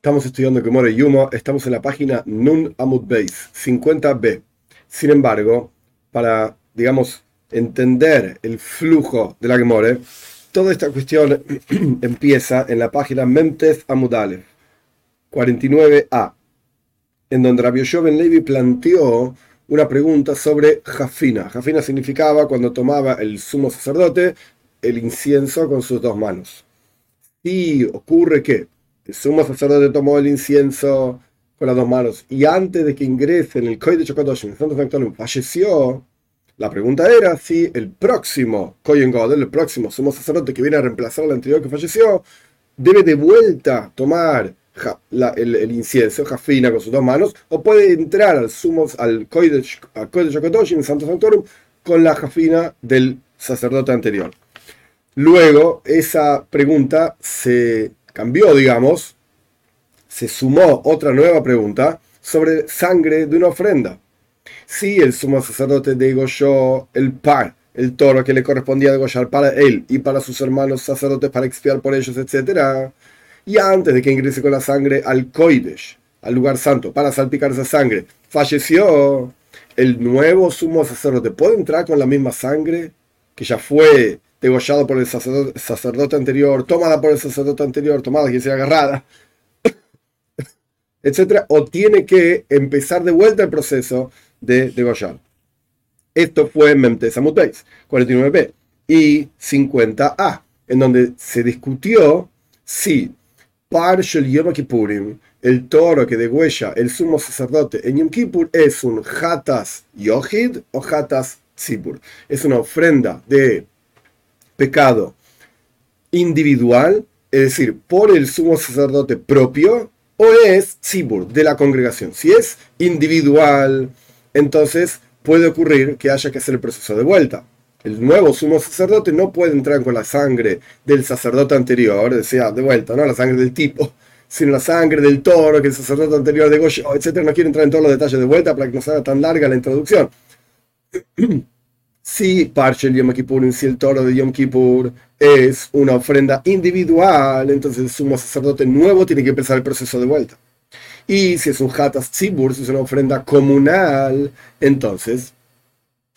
Estamos estudiando Gemore Yuma, estamos en la página Nun Amud Beis, 50b. Sin embargo, para, digamos, entender el flujo de la Gemore, toda esta cuestión empieza en la página Memtes Amudale, 49a, en donde Rabbi Ben Levi planteó una pregunta sobre Jafina. Jafina significaba cuando tomaba el sumo sacerdote el incienso con sus dos manos. Y ocurre que el sumo sacerdote tomó el incienso con las dos manos y antes de que ingrese en el Kodesh Kodoshim, el falleció, la pregunta era si el próximo Kohen Godel, el próximo sumo sacerdote que viene a reemplazar al anterior que falleció, debe de vuelta tomar el, incienso, jafina, con sus dos manos, o puede entrar al sumo, al Kodesh, al Kodesh Santo Sanctorum, con la jafina del sacerdote anterior. Luego, esa pregunta se cambió, digamos, se sumó otra nueva pregunta sobre sangre de una ofrenda. Si el sumo sacerdote degolló el par, el toro que le correspondía degollar para él y para sus hermanos sacerdotes para expiar por ellos, etc., y antes de que ingrese con la sangre al Koidesh, al lugar santo, para salpicar esa sangre, falleció, el nuevo sumo sacerdote puede entrar con la misma sangre que ya fue degollado por el sacerdote, anterior, tomada por el sacerdote anterior, tomada, que sea agarrada, etcétera, o tiene que empezar de vuelta el proceso de degollar. Esto fue Memtes 49b y 50a, en donde se discutió si Parshel Yom Kippurim, el toro que degüella el sumo sacerdote en Yom Kippur, es un Hatas Yohid o Hatas Tzibur. Es una ofrenda de pecado individual, es decir, por el sumo sacerdote propio, o es tzibur, de la congregación. Si es individual, entonces puede ocurrir que haya que hacer el proceso de vuelta. El nuevo sumo sacerdote no puede entrar con la sangre del sacerdote anterior, decía de vuelta, no la sangre del tipo, sino la sangre del toro que el sacerdote anterior de Goyo, etc. No quiero entrar en todos los detalles de vuelta para que no sea tan larga la introducción. Si Parche el Yom Kippur, si el toro de Yom Kippur es una ofrenda individual, entonces el sumo sacerdote nuevo tiene que empezar el proceso de vuelta. Y si es un Hatas Tzibur, si es una ofrenda comunal, entonces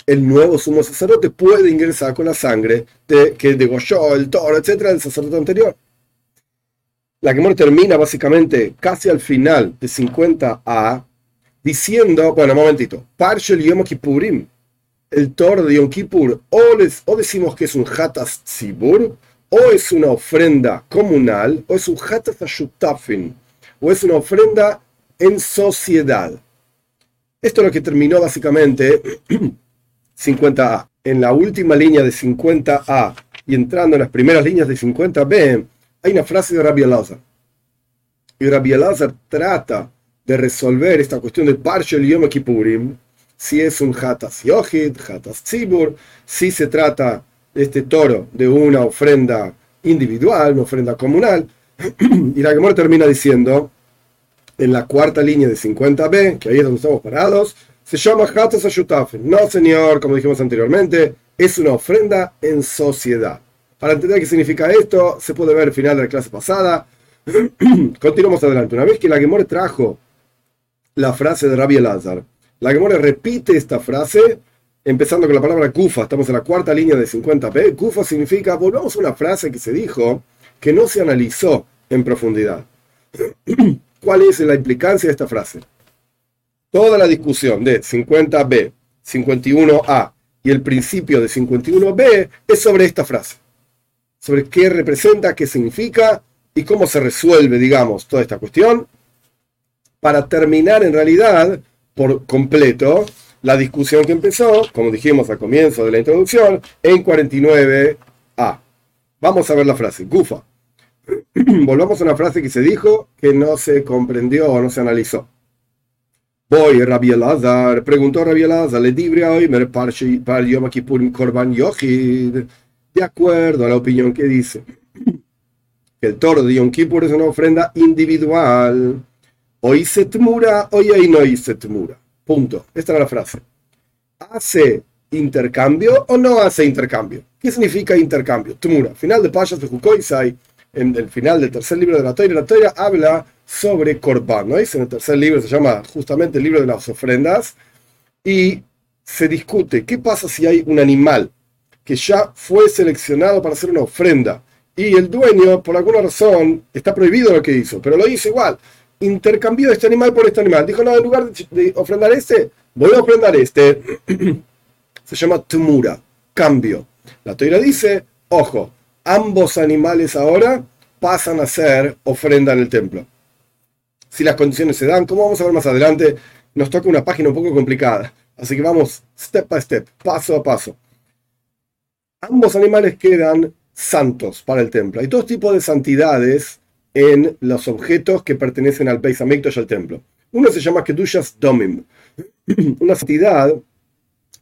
el nuevo sumo sacerdote puede ingresar con la sangre que degolló el toro, etcétera, del sacerdote anterior. La que termina básicamente casi al final de 50a diciendo, bueno, un momentito, Parche el Yom Kippurim, el toro de Yom Kippur o, decimos que es un Hatas Tzibur, o es una ofrenda comunal, o es un Hatas Ashutafin, o es una ofrenda en sociedad. Esto es lo que terminó básicamente 50A. En la última línea de 50A y entrando en las primeras líneas de 50B, hay una frase de Rabbi Elazar. Y Rabbi Elazar trata de resolver esta cuestión de Parshel Yom Kippurim si es un Hatas Yohid, Hatas Tzibur, si se trata este toro de una ofrenda individual, una ofrenda comunal. y la Gemora termina diciendo, en la cuarta línea de 50b, que ahí es donde estamos parados, se llama Hatas Ashutafen. No, señor, como dijimos anteriormente, es una ofrenda en sociedad. Para entender qué significa esto, se puede ver al final de la clase pasada. Continuamos adelante. Una vez que la Gemora trajo la frase de Rabbi Elazar, la Gemora repite esta frase empezando con la palabra kufa. Estamos en la cuarta línea de 50p. Kufa significa, volvamos a una frase que se dijo que no se analizó en profundidad. ¿Cuál es la implicancia de esta frase? Toda la discusión de 50b, 51a y el principio de 51b es sobre esta frase. Sobre qué representa, qué significa y cómo se resuelve, digamos, toda esta cuestión. Para terminar, en realidad, por completo la discusión que empezó, como dijimos al comienzo de la introducción, en 49a. Vamos a ver la frase. Gufa. Volvamos a una frase que se dijo que no se comprendió o no se analizó. Voy, Rabbi Elazar, preguntó Rabbi Elazar, le dibre hoy Kippurim Korban Yochid, de acuerdo a la opinión que dice que el toro de Yom Kippur es una ofrenda individual Hoy se tmura, hoy ahí no se tmura. Punto. Esta era la frase. ¿Hace intercambio o no hace intercambio? ¿Qué significa intercambio? Tmura. Final de Pashas de Jukoisai, en el final del tercer libro de la Torah, la Torah habla sobre Korban. ¿no? En el tercer libro se llama justamente el libro de las ofrendas y se discute qué pasa si hay un animal que ya fue seleccionado para hacer una ofrenda y el dueño, por alguna razón, está prohibido lo que hizo, pero lo hizo igual. Intercambió este animal por este animal. Dijo, no, en lugar de ofrendar este, voy a ofrendar este. Se llama tumura, cambio. La toira dice, ojo, ambos animales ahora pasan a ser ofrenda en el templo. Si las condiciones se dan, como vamos a ver más adelante, nos toca una página un poco complicada. Así que vamos step by step, paso a paso. Ambos animales quedan santos para el templo. Hay dos tipos de santidades en los objetos que pertenecen al Beis Hamikdash, al templo. Uno se llama Kedushas Domim, una santidad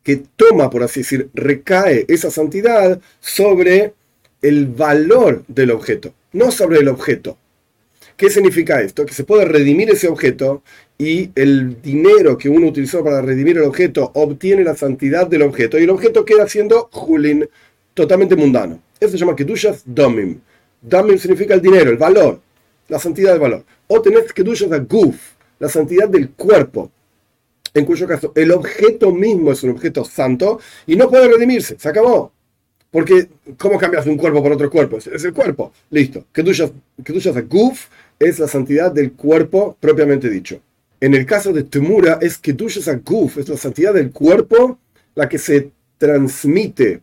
que toma, por así decir, recae esa santidad sobre el valor del objeto, no sobre el objeto. ¿Qué significa esto? Que se puede redimir ese objeto y el dinero que uno utilizó para redimir el objeto obtiene la santidad del objeto y el objeto queda siendo Julin, totalmente mundano. Eso se llama Kedushas Domim. Domim significa el dinero, el valor, la santidad del valor. O tenés Kedushas Guf, la santidad del cuerpo, en cuyo caso el objeto mismo es un objeto santo y no puede redimirse, se acabó. Porque, ¿cómo cambias un cuerpo por otro cuerpo? Es, el cuerpo, listo. Kedushas Guf es la santidad del cuerpo propiamente dicho. En el caso de Temura es Kedushas Guf, es la santidad del cuerpo la que se transmite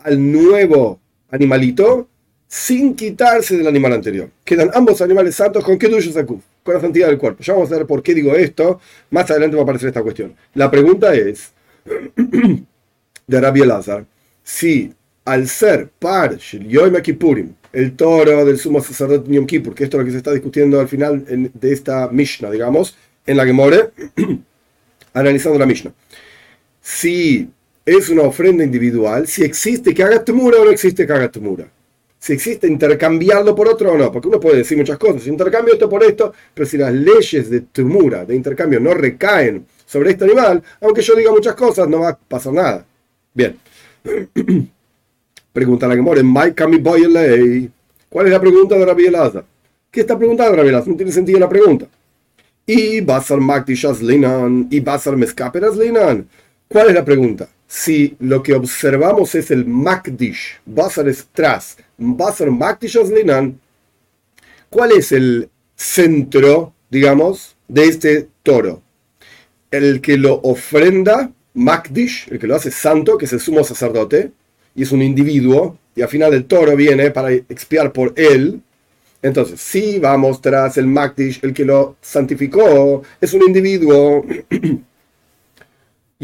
al nuevo animalito sin quitarse del animal anterior. Quedan ambos animales santos con Kedushas Guf, con la santidad del cuerpo. Ya vamos a ver por qué digo esto. Más adelante va a aparecer esta cuestión. La pregunta es, de Rabbi Lazar, si al ser par Yom Kippurim, el toro del sumo sacerdote Yom Kippur, que esto es lo que se está discutiendo al final de esta Mishnah, digamos, en la que more, analizando la Mishnah. Si es una ofrenda individual, si existe que haga temura o no existe que haga temura. Si existe intercambiarlo por otro o no, porque uno puede decir muchas cosas, intercambio esto por esto, pero si las leyes de temura, de intercambio, no recaen sobre este animal, aunque yo diga muchas cosas, no va a pasar nada. Bien. Pregunta la que more, ¿Cuál es la pregunta de Rabbi Elazar? ¿Qué está preguntando Rabbi Elazar? No tiene sentido la pregunta. Y Basar Makdishas Linan, y Basar Meskaperas Linan. ¿Cuál es la pregunta? Si lo que observamos es el Makdish, Basar es tras, Basar ¿cuál es el centro, digamos, de este toro? El que lo ofrenda, Makdish, el que lo hace santo, que es el sumo sacerdote, y es un individuo, y al final el toro viene para expiar por él. Entonces, si vamos tras el Makdish, el que lo santificó, es un individuo.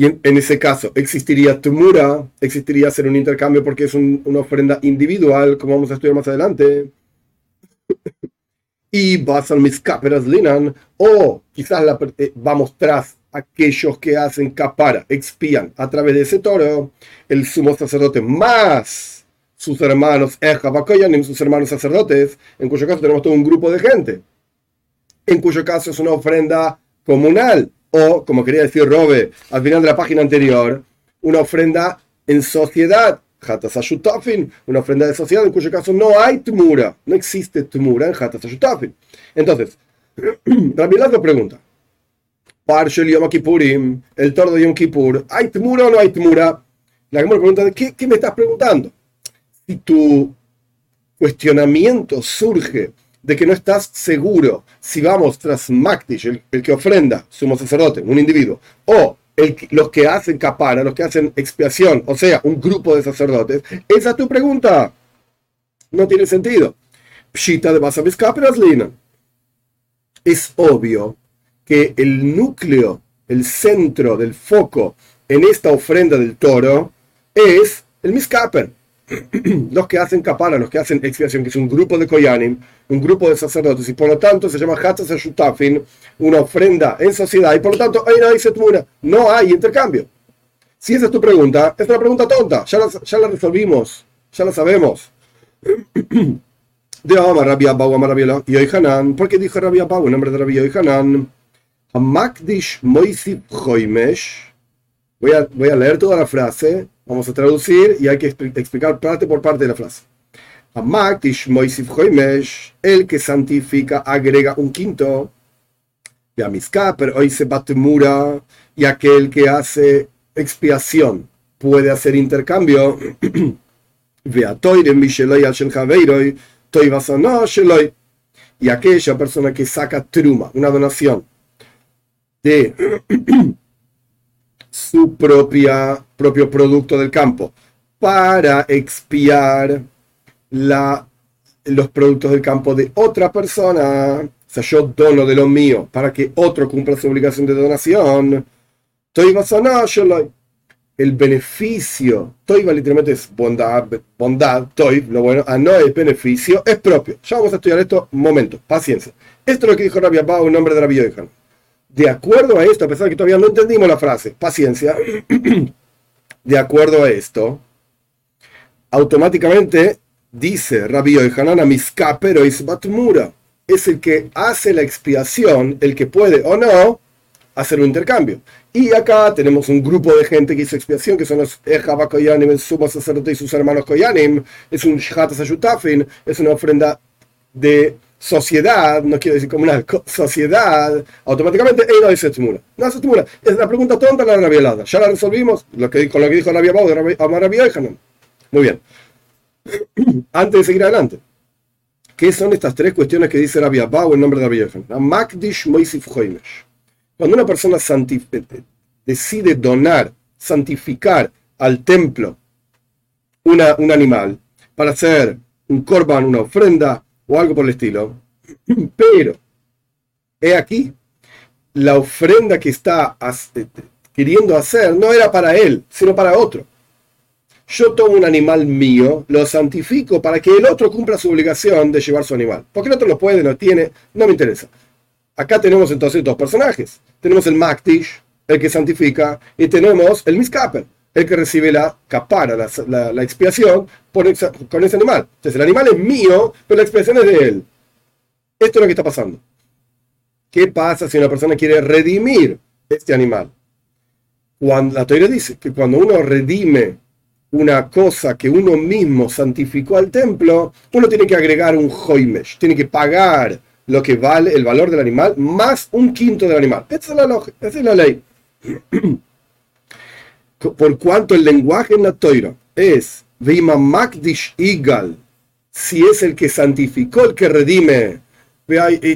y en, ese caso existiría Tumura, existiría hacer un intercambio porque es una ofrenda individual, como vamos a estudiar más adelante. y Basal Miskaperas Linan, o quizás la, eh, vamos tras aquellos que hacen capara, expían a través de ese toro, el sumo sacerdote más sus hermanos Ejabakoyanim, sus hermanos sacerdotes, en cuyo caso tenemos todo un grupo de gente, en cuyo caso es una ofrenda comunal, o, como quería decir Robe al final de la página anterior, una ofrenda en sociedad, una ofrenda de sociedad, en cuyo caso no hay tmura, no existe tmura en Hatasashutafin. Entonces, Rabbi pregunta, Parshel Yom Kippurim, el toro de Yom Kippur, ¿hay temura o no hay temura? La Gemara pregunta, ¿qué, ¿qué me estás preguntando? Si tu cuestionamiento surge de que no estás seguro si vamos tras Makdish, el, que ofrenda, sumo sacerdote, un individuo, o el, los que hacen capara, los que hacen expiación, o sea, un grupo de sacerdotes, esa es tu pregunta. No tiene sentido. Pshita de Basamis Lina. Es obvio que el núcleo, el centro del foco en esta ofrenda del toro es el Miskaper. Los que hacen capara, los que hacen expiación, que es un grupo de Koyanim, un grupo de sacerdotes, y por lo tanto se llama Hatzas Shutafin, una ofrenda en sociedad, y por lo tanto ahí no hay setmura, no hay intercambio. Si esa es tu pregunta, es una pregunta tonta, ya la, ya la resolvimos, ya la sabemos. De Amar Rabbi Abba, Amar Rabbi Yohanan, ¿por qué dijo Rabbi Abba en nombre de Rabbi Yohanan? Hamakdish Moisip Joimesh. Voy a, voy a leer toda la frase, vamos a traducir y hay que explicar parte por parte de la frase. el que santifica agrega un quinto. pero hoy se batemura y aquel que hace expiación puede hacer intercambio. Y aquella persona que saca truma, una donación de su propia, propio producto del campo para expiar la, los productos del campo de otra persona. O sea, yo dono de lo mío para que otro cumpla su obligación de donación. El beneficio, toiva literalmente es bondad, bondad, toiv, lo bueno, a no es beneficio, es propio. Ya vamos a estudiar esto un momento, paciencia. Esto es lo que dijo Rabbi Abba en nombre de Rabbi Yohan. De acuerdo a esto, a pesar de que todavía no entendimos la frase, paciencia, de acuerdo a esto, automáticamente dice Rabbi Yohanan a Miskapero Isbatmura, es el que hace la expiación, el que puede o no hacer un intercambio. Y acá tenemos un grupo de gente que hizo expiación, que son los Ejaba Koyanim, el sumo sacerdote y sus hermanos Koyanim, es un Shahatas Ayutafin, es una ofrenda de sociedad, no quiero decir comunal, sociedad, automáticamente no dice Tumura. No hace Tumura. Es una pregunta tonta la Rabia Ya la resolvimos lo que, con lo que dijo Rabia Bau de Rabia Muy bien. Antes de seguir adelante, ¿qué son estas tres cuestiones que dice Rabia Bau en nombre de Rabia Makdish Moisif Cuando una persona decide donar, santificar al templo una, un animal para hacer un korban, una ofrenda, o algo por el estilo. Pero, he aquí, la ofrenda que está eh, queriendo hacer no era para él, sino para otro. Yo tomo un animal mío, lo santifico para que el otro cumpla su obligación de llevar su animal. Porque el otro lo puede, lo tiene, no me interesa. Acá tenemos entonces dos personajes. Tenemos el Maktish, el que santifica, y tenemos el Miskaper, el que recibe la capara, la, expiación por con ese animal. Entonces el animal es mío, pero la expiación es de él. Esto es lo que está pasando. ¿Qué pasa si una persona quiere redimir este animal? Cuando, la teoría dice que cuando uno redime una cosa que uno mismo santificó al templo, uno tiene que agregar un hoimesh, tiene que pagar lo que vale el valor del animal más un quinto del animal. Esa es la, esa es la ley. por cuanto el lenguaje en la toira es Veima Makdish Igal, si es el que santificó, el que redime,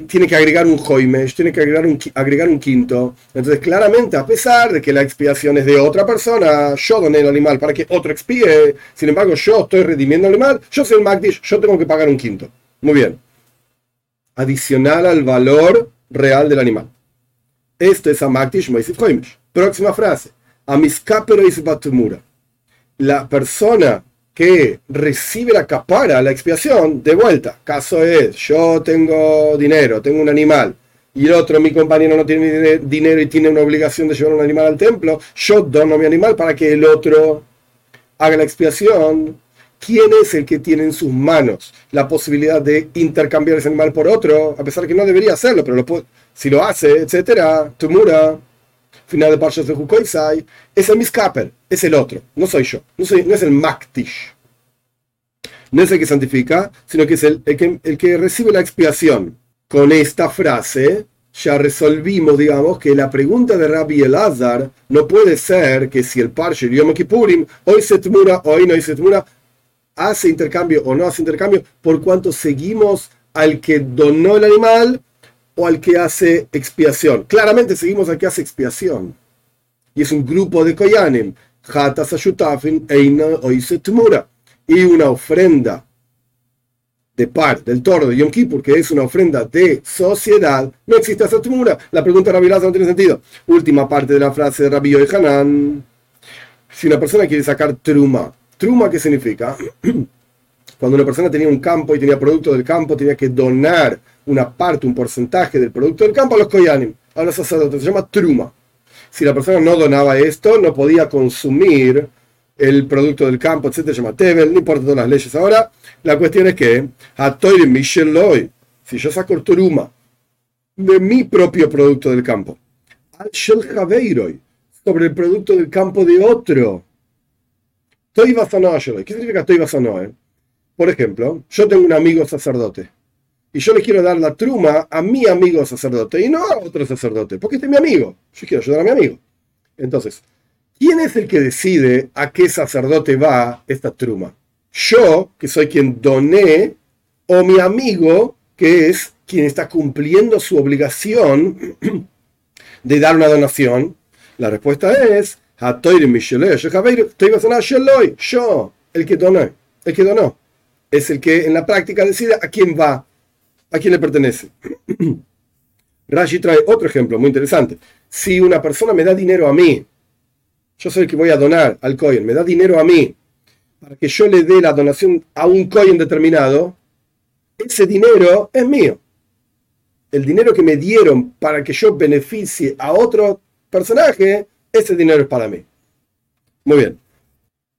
tiene que agregar un Joimesh, tiene que agregar un, agregar un quinto. Entonces, claramente, a pesar de que la expiación es de otra persona, yo doné el animal para que otro expíe, sin embargo, yo estoy redimiendo el animal, yo soy el Makdish, yo tengo que pagar un quinto. Muy bien. Adicional al valor real del animal. Esto es a Makdish Moisif Joimesh. Próxima frase. La persona que recibe la capara, la expiación, de vuelta. Caso es, yo tengo dinero, tengo un animal, y el otro, mi compañero, no tiene dinero y tiene una obligación de llevar un animal al templo, yo dono mi animal para que el otro haga la expiación. ¿Quién es el que tiene en sus manos la posibilidad de intercambiar ese animal por otro? A pesar que no debería hacerlo, pero lo si lo hace, etcétera, Tumura final de Parshas de Hukoisai, es el Miskaper, es el otro, no soy yo, no, soy, no es el Maktish. No es el que santifica, sino que es el, que, el que recibe la expiación. Con esta frase ya resolvimos, digamos, que la pregunta de Rabbi Elazar no puede ser que si el Parsha Yom Kippurim hoy se tmura, hoy no se tmura, hace intercambio o no hace intercambio, por cuanto seguimos al que donó el animal o al que hace expiación. Claramente seguimos al que hace expiación. Y es un grupo de Koyanim. Y una ofrenda de par del toro de Yom Kippur, que es una ofrenda de sociedad, no existe esa tumura. La pregunta de no tiene sentido. Última parte de la frase de Rabbi Hanan. Si una persona quiere sacar truma, truma, ¿qué significa? Cuando una persona tenía un campo y tenía producto del campo, tenía que donar una parte, un porcentaje del producto del campo a los koyanim, a los sacerdotes. Se llama truma. Si la persona no donaba esto, no podía consumir el producto del campo, etc. Se llama tevel, no importa todas las leyes ahora. La cuestión es que, si yo saco truma de mi propio producto del campo, al sobre el producto del campo de otro, ¿Qué significa Toiva Por ejemplo, yo tengo un amigo sacerdote y yo le quiero dar la truma a mi amigo sacerdote y no a otro sacerdote, porque este es mi amigo. Yo quiero ayudar a mi amigo. Entonces, ¿quién es el que decide a qué sacerdote va esta truma? Yo, que soy quien doné, o mi amigo, que es quien está cumpliendo su obligación de dar una donación. La respuesta es, yo, el que donó, el que donó, es el que en la práctica decide a quién va a quién le pertenece. Rashi trae otro ejemplo muy interesante. Si una persona me da dinero a mí, yo soy el que voy a donar al Cohen, me da dinero a mí para que yo le dé la donación a un Cohen determinado, ese dinero es mío. El dinero que me dieron para que yo beneficie a otro personaje, ese dinero es para mí. Muy bien.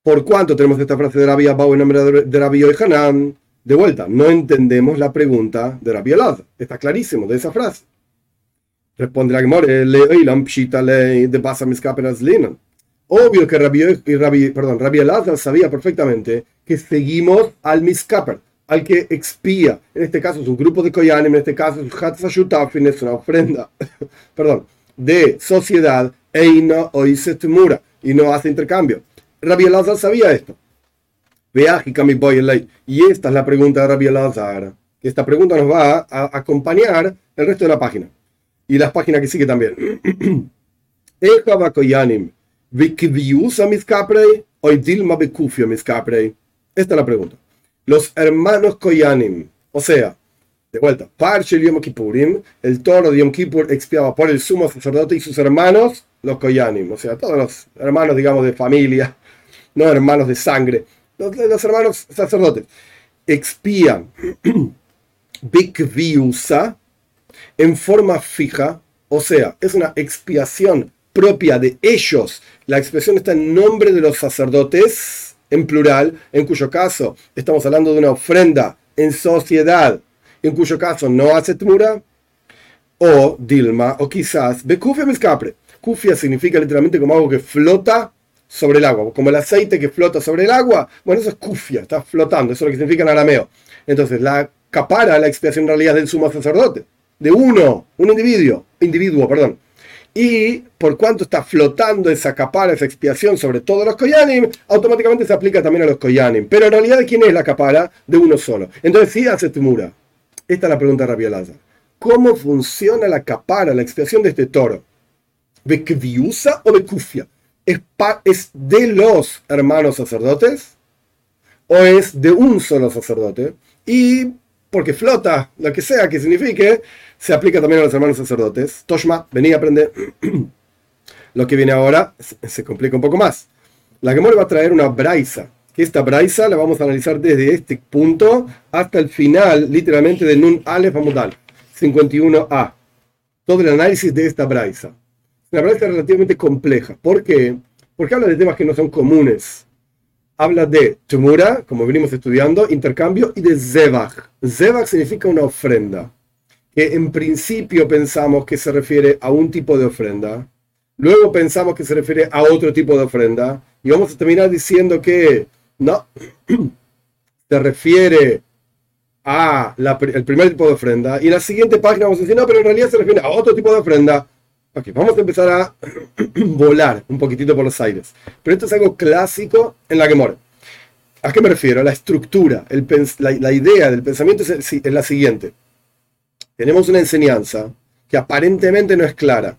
¿Por cuánto tenemos esta frase de Rabbi Abau en nombre de Rabbi Hanan? De vuelta, no entendemos la pregunta de Rabbi Elazar. Está clarísimo de esa frase. Responde la Gemore, de Basa Obvio que Rabbi, Rabbi, perdón, Rabbi Elazar sabía perfectamente que seguimos al Miskaper, al que expía. En este caso es un grupo de Koyanim, en este caso es Hatzashutafin, es una ofrenda, perdón, de sociedad, Eina Oisetemura, y no hace intercambio. Rabbi Elazar sabía esto. Y esta es la pregunta de Rabbi Elazar. Esta pregunta nos va a acompañar el resto de la página. Y las páginas que sigue también. Esta es la pregunta. Los hermanos Koyanim, o sea, de vuelta, Parche Yom Kippurim, el toro de Yom Kippur expiaba por el sumo sacerdote y sus hermanos, los Koyanim, o sea, todos los hermanos, digamos, de familia, no hermanos de sangre los, hermanos sacerdotes, expían en forma fija, o sea, es una expiación propia de ellos. La expresión está en nombre de los sacerdotes, en plural, en cuyo caso estamos hablando de una ofrenda en sociedad, en cuyo caso no hace tmura, o Dilma, o quizás Bekufia Miscapre. Kufia significa literalmente como algo que flota sobre el agua, como el aceite que flota sobre el agua, bueno, eso es kufia, está flotando, eso es lo que significa en arameo. Entonces, la capara, la expiación en realidad del sumo sacerdote, de uno, un individuo, individuo, perdón. Y por cuanto está flotando esa capara, esa expiación sobre todos los koyanim, automáticamente se aplica también a los koyanim. Pero en realidad, ¿quién es la capara? De uno solo. Entonces, sí hace temura. Esta es la pregunta de Rabbi ¿Cómo funciona la capara, la expiación de este toro? ¿De kviusa o de ¿Es, de los hermanos sacerdotes o es de un solo sacerdote? Y porque flota, lo que sea que signifique, se aplica también a los hermanos sacerdotes. Toshma, vení a aprender. lo que viene ahora se complica un poco más. La Gemora va a traer una braisa, que esta braisa la vamos a analizar desde este punto hasta el final, literalmente, de Nun Aleph Amudal, 51a. Todo el análisis de esta braisa una práctica relativamente compleja. ¿Por qué? Porque habla de temas que no son comunes. Habla de tumura, como venimos estudiando, intercambio, y de zebach. Zebach significa una ofrenda, que en principio pensamos que se refiere a un tipo de ofrenda, luego pensamos que se refiere a otro tipo de ofrenda, y vamos a terminar diciendo que no, se refiere a el primer tipo de ofrenda, y en la siguiente página vamos a decir, no, pero en realidad se refiere a otro tipo de ofrenda, Ok, vamos a empezar a volar un poquitito por los aires. Pero esto es algo clásico en la Gemora. ¿A qué me refiero? La estructura, la, idea del pensamiento es, la siguiente. Tenemos una enseñanza que aparentemente no es clara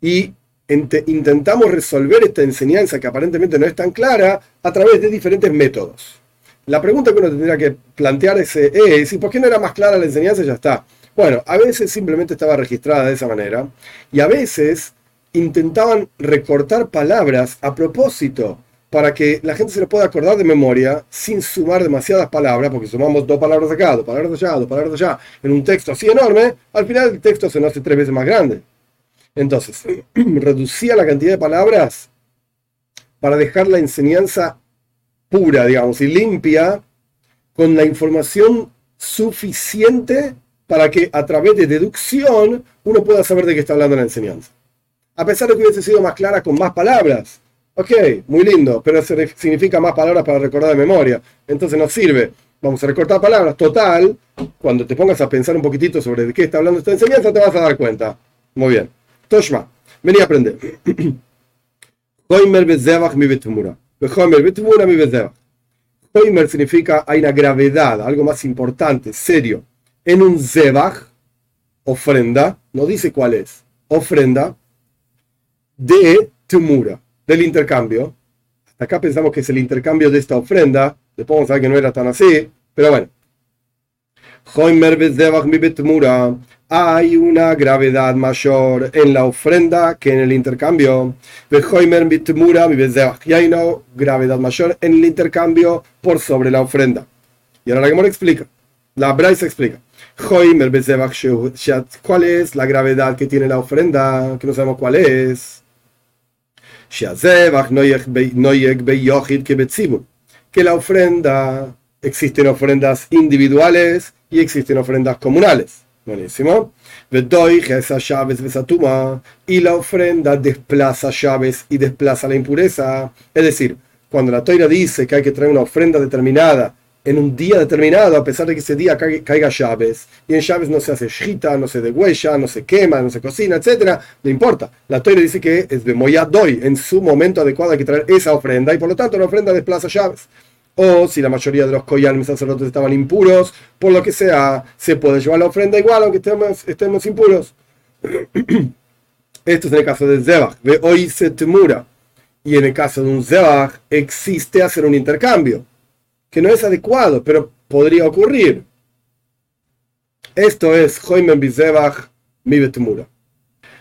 y intentamos resolver esta enseñanza que aparentemente no es tan clara a través de diferentes métodos. La pregunta que uno tendría que plantear es, es ¿y por qué no era más clara la enseñanza? Ya está. Bueno, a veces simplemente estaba registrada de esa manera y a veces intentaban recortar palabras a propósito para que la gente se lo pueda acordar de memoria sin sumar demasiadas palabras, porque sumamos dos palabras acá, dos palabras allá, dos palabras allá, en un texto así enorme, al final el texto se nos hace tres veces más grande. Entonces, reducía la cantidad de palabras para dejar la enseñanza pura, digamos, y limpia, con la información suficiente para que a través de deducción uno pueda saber de qué está hablando la enseñanza. A pesar de que hubiese sido más clara con más palabras. Ok, muy lindo, pero significa más palabras para recordar de memoria. Entonces no sirve Vamos a recortar palabras. Total, cuando te pongas a pensar un poquitito sobre de qué está hablando esta enseñanza, te vas a dar cuenta. Muy bien. Toshma, vení a aprender. Hoimer significa hay una gravedad, algo más importante, serio. En un zebach, ofrenda, no dice cuál es, ofrenda de tumura, del intercambio. Hasta acá pensamos que es el intercambio de esta ofrenda, después vamos a ver que no era tan así, pero bueno. Hay una gravedad mayor en la ofrenda que en el intercambio. Y hay una gravedad mayor en el intercambio por sobre la ofrenda. Y ahora la Gemora explica. La Bryce explica. ¿Cuál es la gravedad que tiene la ofrenda? Que no sabemos cuál es. Que la ofrenda, existen ofrendas individuales y existen ofrendas comunales. Buenísimo. Y la ofrenda desplaza llaves y desplaza la impureza. Es decir, cuando la toira dice que hay que traer una ofrenda determinada en un día determinado, a pesar de que ese día caiga llaves, y en llaves no se hace shita, no se degüella, no se quema, no se cocina, etcétera, no importa. La toira dice que es de doy en su momento adecuado hay que traer esa ofrenda, y por lo tanto la ofrenda desplaza llaves. O si la mayoría de los koyanim sacerdotes estaban impuros, por lo que sea, se puede llevar la ofrenda igual aunque estemos, estemos impuros. Esto es en el caso de Zebach. Se temura. Y en el caso de un Zebach existe hacer un intercambio que no es adecuado, pero podría ocurrir. Esto es Hoimen Bizebach mi Betumura.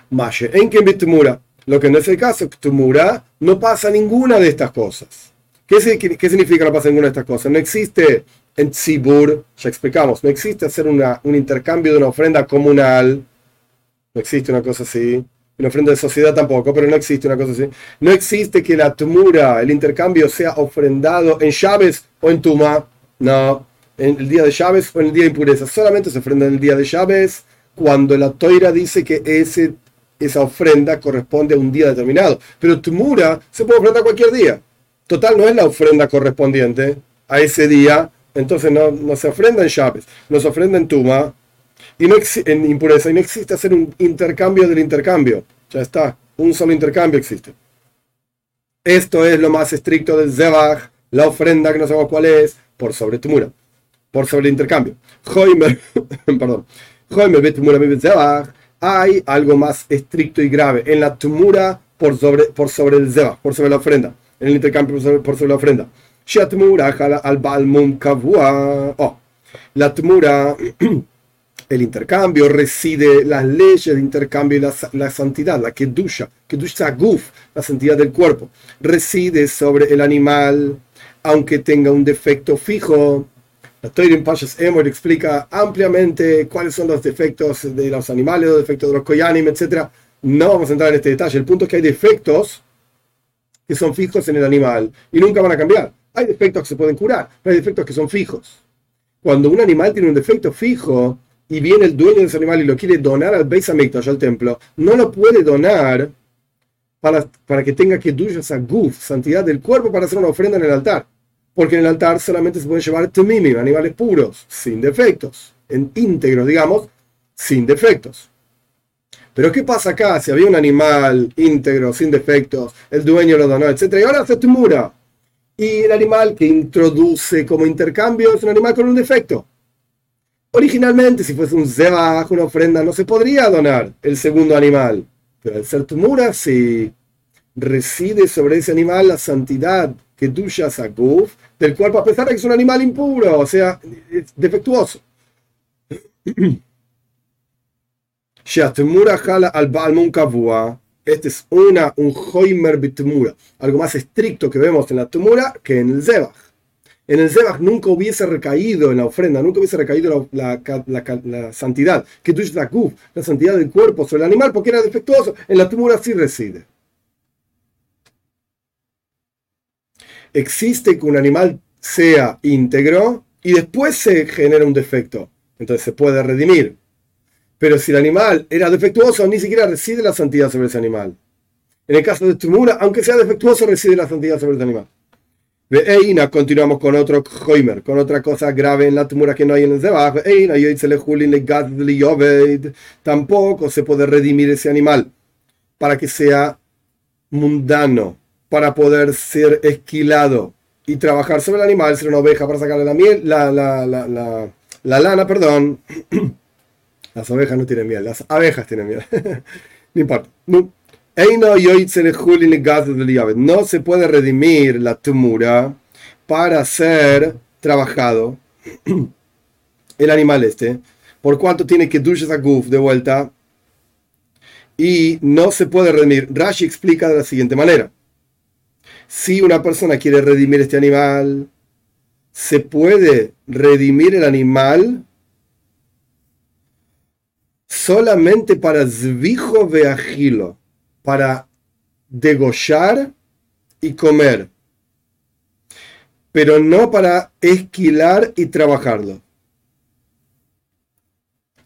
Mashe, en que Betumura, lo que no es el caso, Tumura, no pasa ninguna de estas cosas. ¿Qué, significa no pasa ninguna de estas cosas? No existe en Tzibur, ya explicamos, no existe hacer una, un intercambio de una ofrenda comunal, no existe una cosa así una ofrenda de sociedad tampoco, pero no existe una cosa así. No existe que la tumura, el intercambio, sea ofrendado en llaves o en tuma. No, en el día de llaves o en el día de impureza. Solamente se ofrenda en el día de llaves cuando la toira dice que ese, esa ofrenda corresponde a un día determinado. Pero tumura se puede ofrendar cualquier día. Total, no es la ofrenda correspondiente a ese día. Entonces no, no se ofrenda en llaves, no se ofrenda en tuma, y no en impureza y no existe hacer un intercambio del intercambio. Ya está, un solo intercambio existe. Esto es lo más estricto del Zebach, la ofrenda que no sabemos cuál es, por sobre Tumura, por sobre el intercambio. perdón. hay algo más estricto y grave en la Tumura por sobre, por sobre el Zebach, por sobre la ofrenda, en el intercambio por sobre, por sobre la ofrenda. Oh, la Tumura el intercambio reside las leyes de intercambio y la, santidad, la kedusha, kedusha guf, la santidad del cuerpo, reside sobre el animal, aunque tenga un defecto fijo. La Toirin Pashas Emor explica ampliamente cuáles son los defectos de los animales, los defectos de los koyanim, etc. No vamos a entrar en este detalle. El punto es que hay defectos que son fijos en el animal y nunca van a cambiar. Hay defectos que se pueden curar, pero hay defectos que son fijos. Cuando un animal tiene un defecto fijo, y viene el dueño de ese animal y lo quiere donar al Beis Hamikdash, al templo, no lo puede donar para, para que tenga que esa guf, santidad del cuerpo, para hacer una ofrenda en el altar. Porque en el altar solamente se pueden llevar tumimim, animales puros, sin defectos, en íntegros, digamos, sin defectos. Pero ¿qué pasa acá? Si había un animal íntegro, sin defectos, el dueño lo donó, etc. Y ahora se tumura. Y el animal que introduce como intercambio es un animal con un defecto. Originalmente, si fuese un zebach, una ofrenda, no se podría donar el segundo animal. Pero al ser tumura, si reside sobre ese animal la santidad que duya saguf del cuerpo, a pesar de que es un animal impuro, o sea, defectuoso. Este es una, un hoimer bitumura, algo más estricto que vemos en la tumura que en el zebach en el Zebach nunca hubiese recaído en la ofrenda, nunca hubiese recaído la, santidad, que tú la la santidad del cuerpo sobre el animal, porque era defectuoso. En la tumura sí reside. Existe que un animal sea íntegro y después se genera un defecto. Entonces se puede redimir. Pero si el animal era defectuoso, ni siquiera reside la santidad sobre ese animal. En el caso de tumura, aunque sea defectuoso, reside la santidad sobre ese animal. Veina, continuamos con otro Hoimer, con otra cosa grave en la tumura que no hay en el Zebach. Tampoco se puede redimir ese animal para que sea mundano, para poder ser esquilado y trabajar sobre el animal, ser una oveja para sacarle la miel, la, la, la, la, lana, perdón. Las ovejas no tienen miel, las abejas tienen miel. no importa. No. No se puede redimir la tumura para ser trabajado el animal este, por cuanto tiene que a guf de vuelta y no se puede redimir. Rashi explica de la siguiente manera. Si una persona quiere redimir este animal, se puede redimir el animal solamente para zvijo veajilo para degollar y comer, pero no para esquilar y trabajarlo.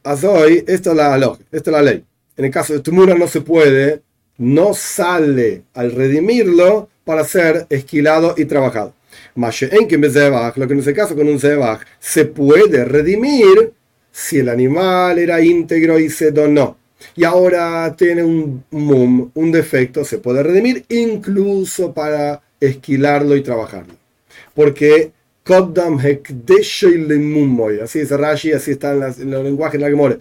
Hasta hoy, esta es la, esta es la ley. En el caso de Tumura no se puede, no sale al redimirlo para ser esquilado y trabajado. En que lo que en ese caso con un zebach se puede redimir si el animal era íntegro y se donó y ahora tiene un mum, un defecto, se puede redimir incluso para esquilarlo y trabajarlo. Porque así dice Rashi, así está en, los lenguajes de la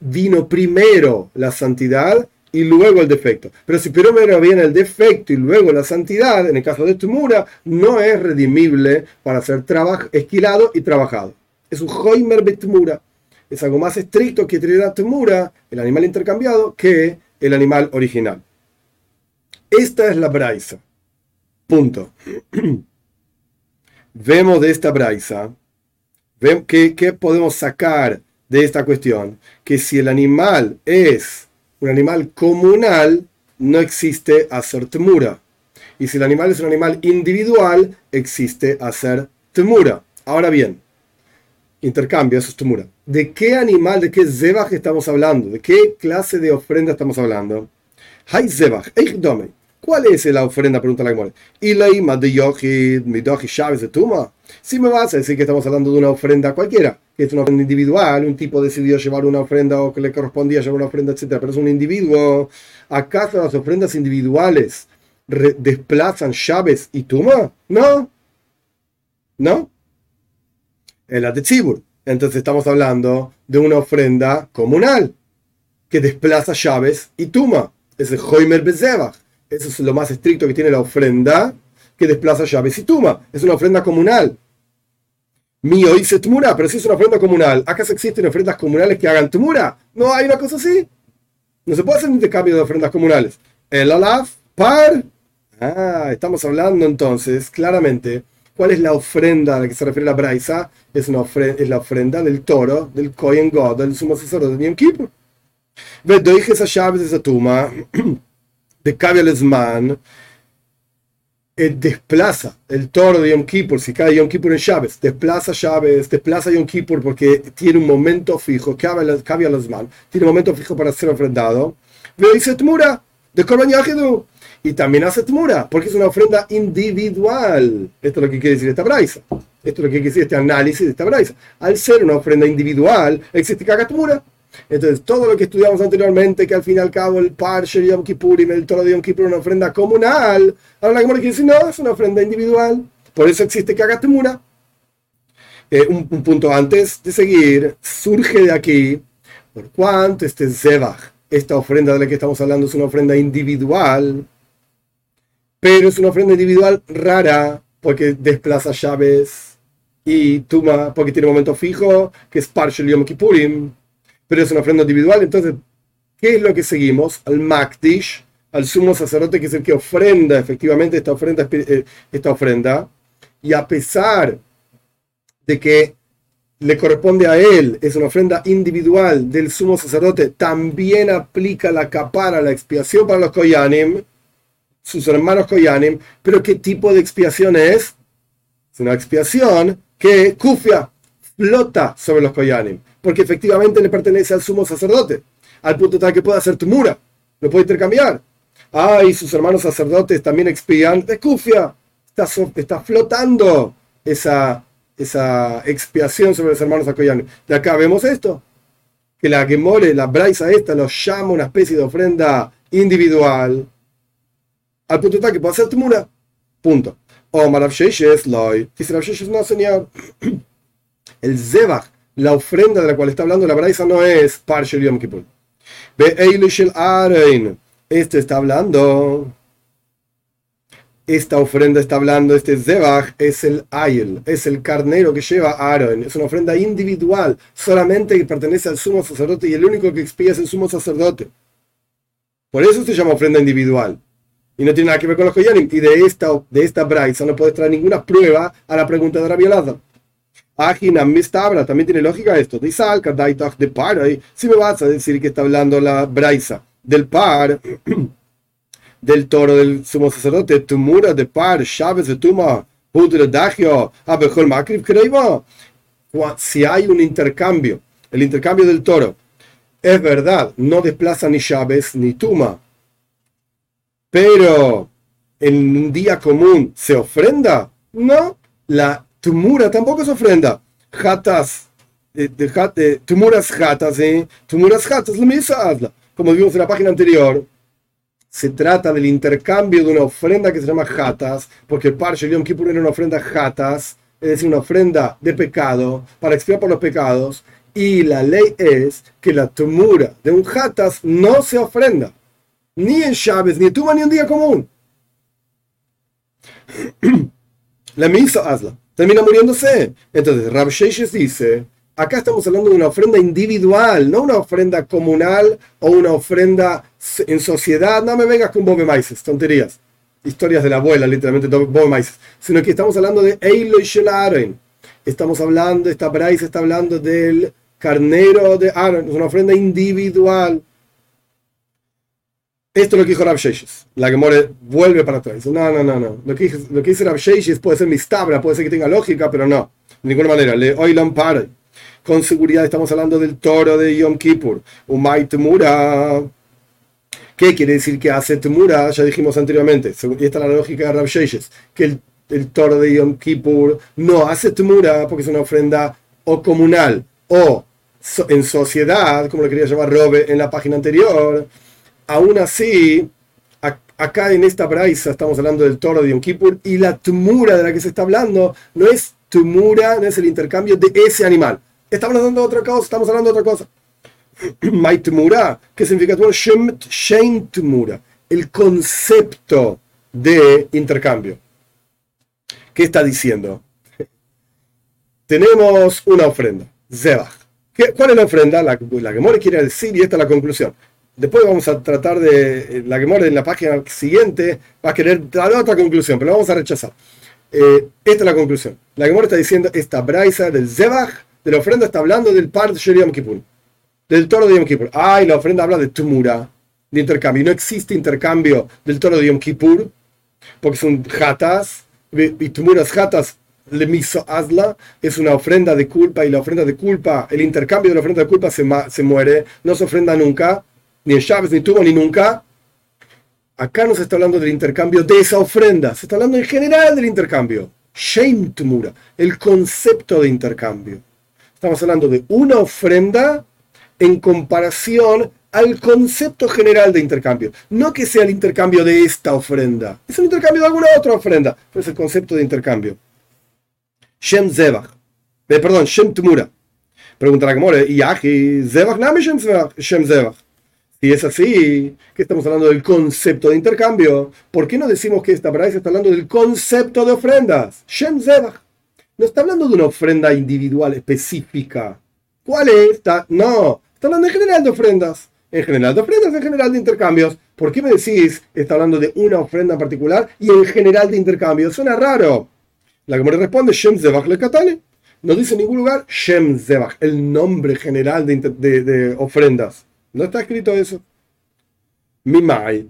Vino primero la santidad y luego el defecto. Pero si primero viene el defecto y luego la santidad, en el caso de Tumura, no es redimible para ser esquilado y trabajado. Es un Hoimer Betmura es algo más estricto que Temura, el animal intercambiado, que el animal original. Esta es la braisa. Punto. Vemos de esta braisa, ¿qué, ¿qué podemos sacar de esta cuestión? Que si el animal es un animal comunal, no existe hacer temura. Y si el animal es un animal individual, existe hacer temura. Ahora bien, intercambio, eso es temura. ¿De qué animal, de qué zebach estamos hablando? ¿De qué clase de ofrenda estamos hablando? Hay zebach, ¿Cuál es la ofrenda? Pregunta la Gemara. Si me vas a decir que estamos hablando de una ofrenda cualquiera, que es una ofrenda individual, un tipo decidió llevar una ofrenda o que le correspondía llevar una ofrenda, etc. Pero es un individuo. ¿Acaso las ofrendas individuales desplazan llaves y tuma? No. ¿No? En la de Tzibur. Entonces estamos hablando de una ofrenda comunal que desplaza llaves y tuma. Es el Hoimer Bezebach. Eso es lo más estricto que tiene la ofrenda que desplaza llaves y tuma. Es una ofrenda comunal. Mío dice tumura, pero si es una ofrenda comunal, ¿acaso existen ofrendas comunales que hagan tumura? No hay una cosa así. No se puede hacer un intercambio de ofrendas comunales. El alaf, par. Ah, estamos hablando entonces claramente ¿Cuál es la ofrenda a la que se refiere la Braisa? Es, una ofrenda, es la ofrenda del toro, del Kohen God, del sumo sacerdote de Yom Kippur. ves esa llave de esa tumba, de Kabialesman, eh, desplaza el toro de Yom Kippur, si cae Yom Kippur en llaves, desplaza llaves, desplaza Yom Kippur porque tiene un momento fijo, Kabialesman, tiene un momento fijo para ser ofrendado. Ve dice Tmura, de Korban Yahidu y también hace tmura, porque es una ofrenda individual. Esto es lo que quiere decir esta braisa. Esto es lo que quiere decir este análisis de esta braisa. Al ser una ofrenda individual, existe caga tmura. Entonces, todo lo que estudiamos anteriormente, que al fin y al cabo el Parsher Yom Kippurim, el Toro de Yom Kippur, una ofrenda comunal, ahora la Gemara quiere decir, no, es una ofrenda individual. Por eso existe caga tmura. Eh, un, un, punto antes de seguir, surge de aquí, por cuanto este Zebach, esta ofrenda de la que estamos hablando es una ofrenda individual, pero es una ofrenda individual rara porque desplaza llaves y tuma porque tiene momento fijo que es partial Yom Kippurim, pero es una ofrenda individual. Entonces, ¿qué es lo que seguimos? Al Makdish, al sumo sacerdote que es el que ofrenda efectivamente esta ofrenda, eh, esta ofrenda y a pesar de que le corresponde a él, es una ofrenda individual del sumo sacerdote, también aplica la capara, la expiación para los Koyanim, sus hermanos Koyanim, pero ¿qué tipo de expiación es? Es una expiación que Kufia flota sobre los Koyanim, porque efectivamente le pertenece al sumo sacerdote, al punto tal que puede hacer tumura, lo puede intercambiar. Ah, y sus hermanos sacerdotes también expían de Kufia, está, flotando esa, esa expiación sobre los hermanos Akoyanim. De acá vemos esto, que la que more, la braisa esta, los llama una especie de ofrenda individual, al punto tal que puede hacer tumura. Punto. O Marav Loy. Dice Rav no señor. El Zebach, la ofrenda de la cual está hablando la braisa, no es Parshel Yom Kippur. Eilishel Aaron. Este está hablando esta ofrenda está hablando, este Zebach es el Ayel, es el carnero que lleva Aaron, es una ofrenda individual, solamente que pertenece al sumo sacerdote y el único que expía es el sumo sacerdote. Por eso se llama ofrenda individual. Y no tiene nada que ver con los Koyanim. Y de esta, de esta braisa no puede traer ninguna prueba a la pregunta de la violada. Ajinam Mistabra, también tiene lógica esto. de Si me vas a decir que está hablando la braisa del par del toro del sumo sacerdote, Tumura de par, Chávez de Tuma, Pudre Dagio, Abejol Makrib Kreiva. Si hay un intercambio, el intercambio del toro, es verdad, no desplaza ni Chávez ni Tuma, pero en un día común se ofrenda, no, la Tumura tampoco se ofrenda. Jatas, de, de, tumuras jatas, ¿eh? Tumuras jatas, lo mismo Como vimos en la página anterior, se trata del intercambio de una ofrenda que se llama Hatas, porque el Parche Yom Kippur era una ofrenda Hatas, es decir, una ofrenda de pecado, para expiar por los pecados, y la ley es que la tumura de un Hatas no se ofrenda, ni en Chávez, ni en Tuma, ni en día común. la misa hazla, termina muriéndose. Entonces, Rab dice acá estamos hablando de una ofrenda individual, no una ofrenda comunal o una ofrenda en sociedad. No me vengas con Bobe Maises, tonterías. Historias de la abuela, literalmente, Bobe Maises. Sino que estamos hablando de Eilo y Estamos hablando, esta Bryce está hablando del carnero de Aaron, es una ofrenda individual. Esto es lo que dijo Rab La que more vuelve para atrás. No, no, no, no. Lo que, lo que dice Rab puede ser mistabra, puede ser que tenga lógica, pero no. De ninguna manera. Le oilan para con seguridad estamos hablando del toro de Yom Kippur. Umay Temura. ¿Qué quiere decir que hace Temura? Ya dijimos anteriormente, y esta es la lógica de Rav que el, toro de Yom Kippur no hace Temura porque es una ofrenda o comunal o en sociedad, como lo quería llamar Robe en la página anterior. Aún así, acá en esta braisa estamos hablando del toro de Yom Kippur y la tumura de la que se está hablando no es tumura, no es el intercambio de ese animal. Estamos hablando de otra cosa, estamos hablando de otra cosa. Maitumura, ¿qué significa Shem Tumura, el concepto de intercambio. ¿Qué está diciendo? Tenemos una ofrenda, Zebach. ¿Cuál es la ofrenda? La, la Gemore quiere decir, y esta es la conclusión. Después vamos a tratar de. La Gemore en la página siguiente va a querer dar otra conclusión, pero la vamos a rechazar. Eh, esta es la conclusión. La Gemore está diciendo esta braisa del Zebach de la ofrenda está hablando del par de Yom Kippur, del toro de Yom Kippur. Ay, la ofrenda habla de tumura, de intercambio. No existe intercambio del toro de Yom Kippur, porque son jatas, y tumuras jatas, le miso hazla, es una ofrenda de culpa, y la ofrenda de culpa, el intercambio de la ofrenda de culpa se, se muere, no se ofrenda nunca, ni Chávez, ni tuvo, ni nunca. Acá no se está hablando del intercambio de esa ofrenda, se está hablando en general del intercambio. Shame tumura, el concepto de intercambio. Estamos hablando de una ofrenda en comparación al concepto general de intercambio. No que sea el intercambio de esta ofrenda. Es un intercambio de alguna otra ofrenda. Pero es el concepto de intercambio. Shem Zebach. Eh, perdón, Shem Tumura. Pregunta la Gemore. ¿Y Zebach name Shem Zebach? Si es así, que estamos hablando del concepto de intercambio, ¿por qué no decimos que esta se está hablando del concepto de ofrendas? Shem Zebach. No está hablando de una ofrenda individual específica. ¿Cuál es? No, está hablando en general de ofrendas. En general de ofrendas, en general de intercambios. ¿Por qué me decís está hablando de una ofrenda en particular y en general de intercambios? Suena raro. La que me responde, Shem Zebach le Katane. No dice en ningún lugar Shem Zebach, el nombre general de, ofrendas. No está escrito eso. Mi Mai.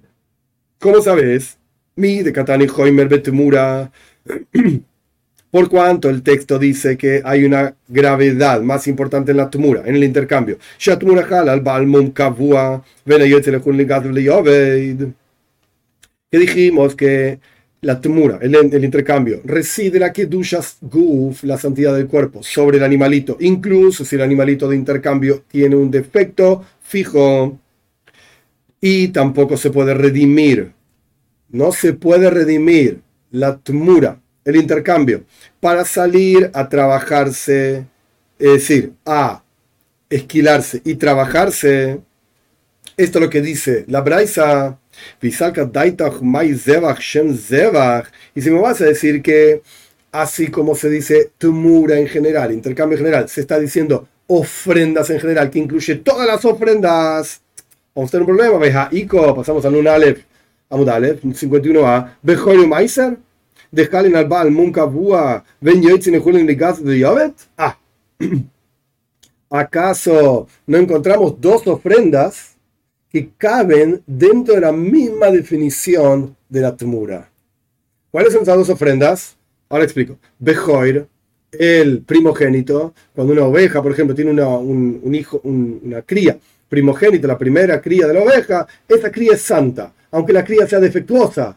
¿Cómo sabes? Mi de Katani Hoimer Betemura. por cuanto el texto dice que hay una gravedad más importante en la tumura, en el intercambio. Que dijimos que la temura, el, intercambio, reside la que dushas guf, la santidad del cuerpo, sobre el animalito, incluso si el animalito de intercambio tiene un defecto fijo y tampoco se puede redimir. No se puede redimir la temura, el intercambio, para salir a trabajarse, es decir, a esquilarse y trabajarse. Esto es lo que dice la Braisa. Y si me vas a decir que así como se dice tumura en general, intercambio en general, se está diciendo ofrendas en general, que incluye todas las ofrendas, vamos a tener un problema. Veja, Ico, pasamos a un Aleph, Amud Aleph, 51a, Bejoru Maiser, Dejalen al Baal Ben Yoitzin Julin Ligas de Yovet. Ah, ¿acaso no encontramos dos ofrendas? que caben dentro de la misma definición de la temura. ¿Cuáles son esas dos ofrendas? Ahora explico. Bejoir, el primogénito, cuando una oveja, por ejemplo, tiene un, hijo, una cría primogénito, la primera cría de la oveja, esa cría es santa, aunque la cría sea defectuosa.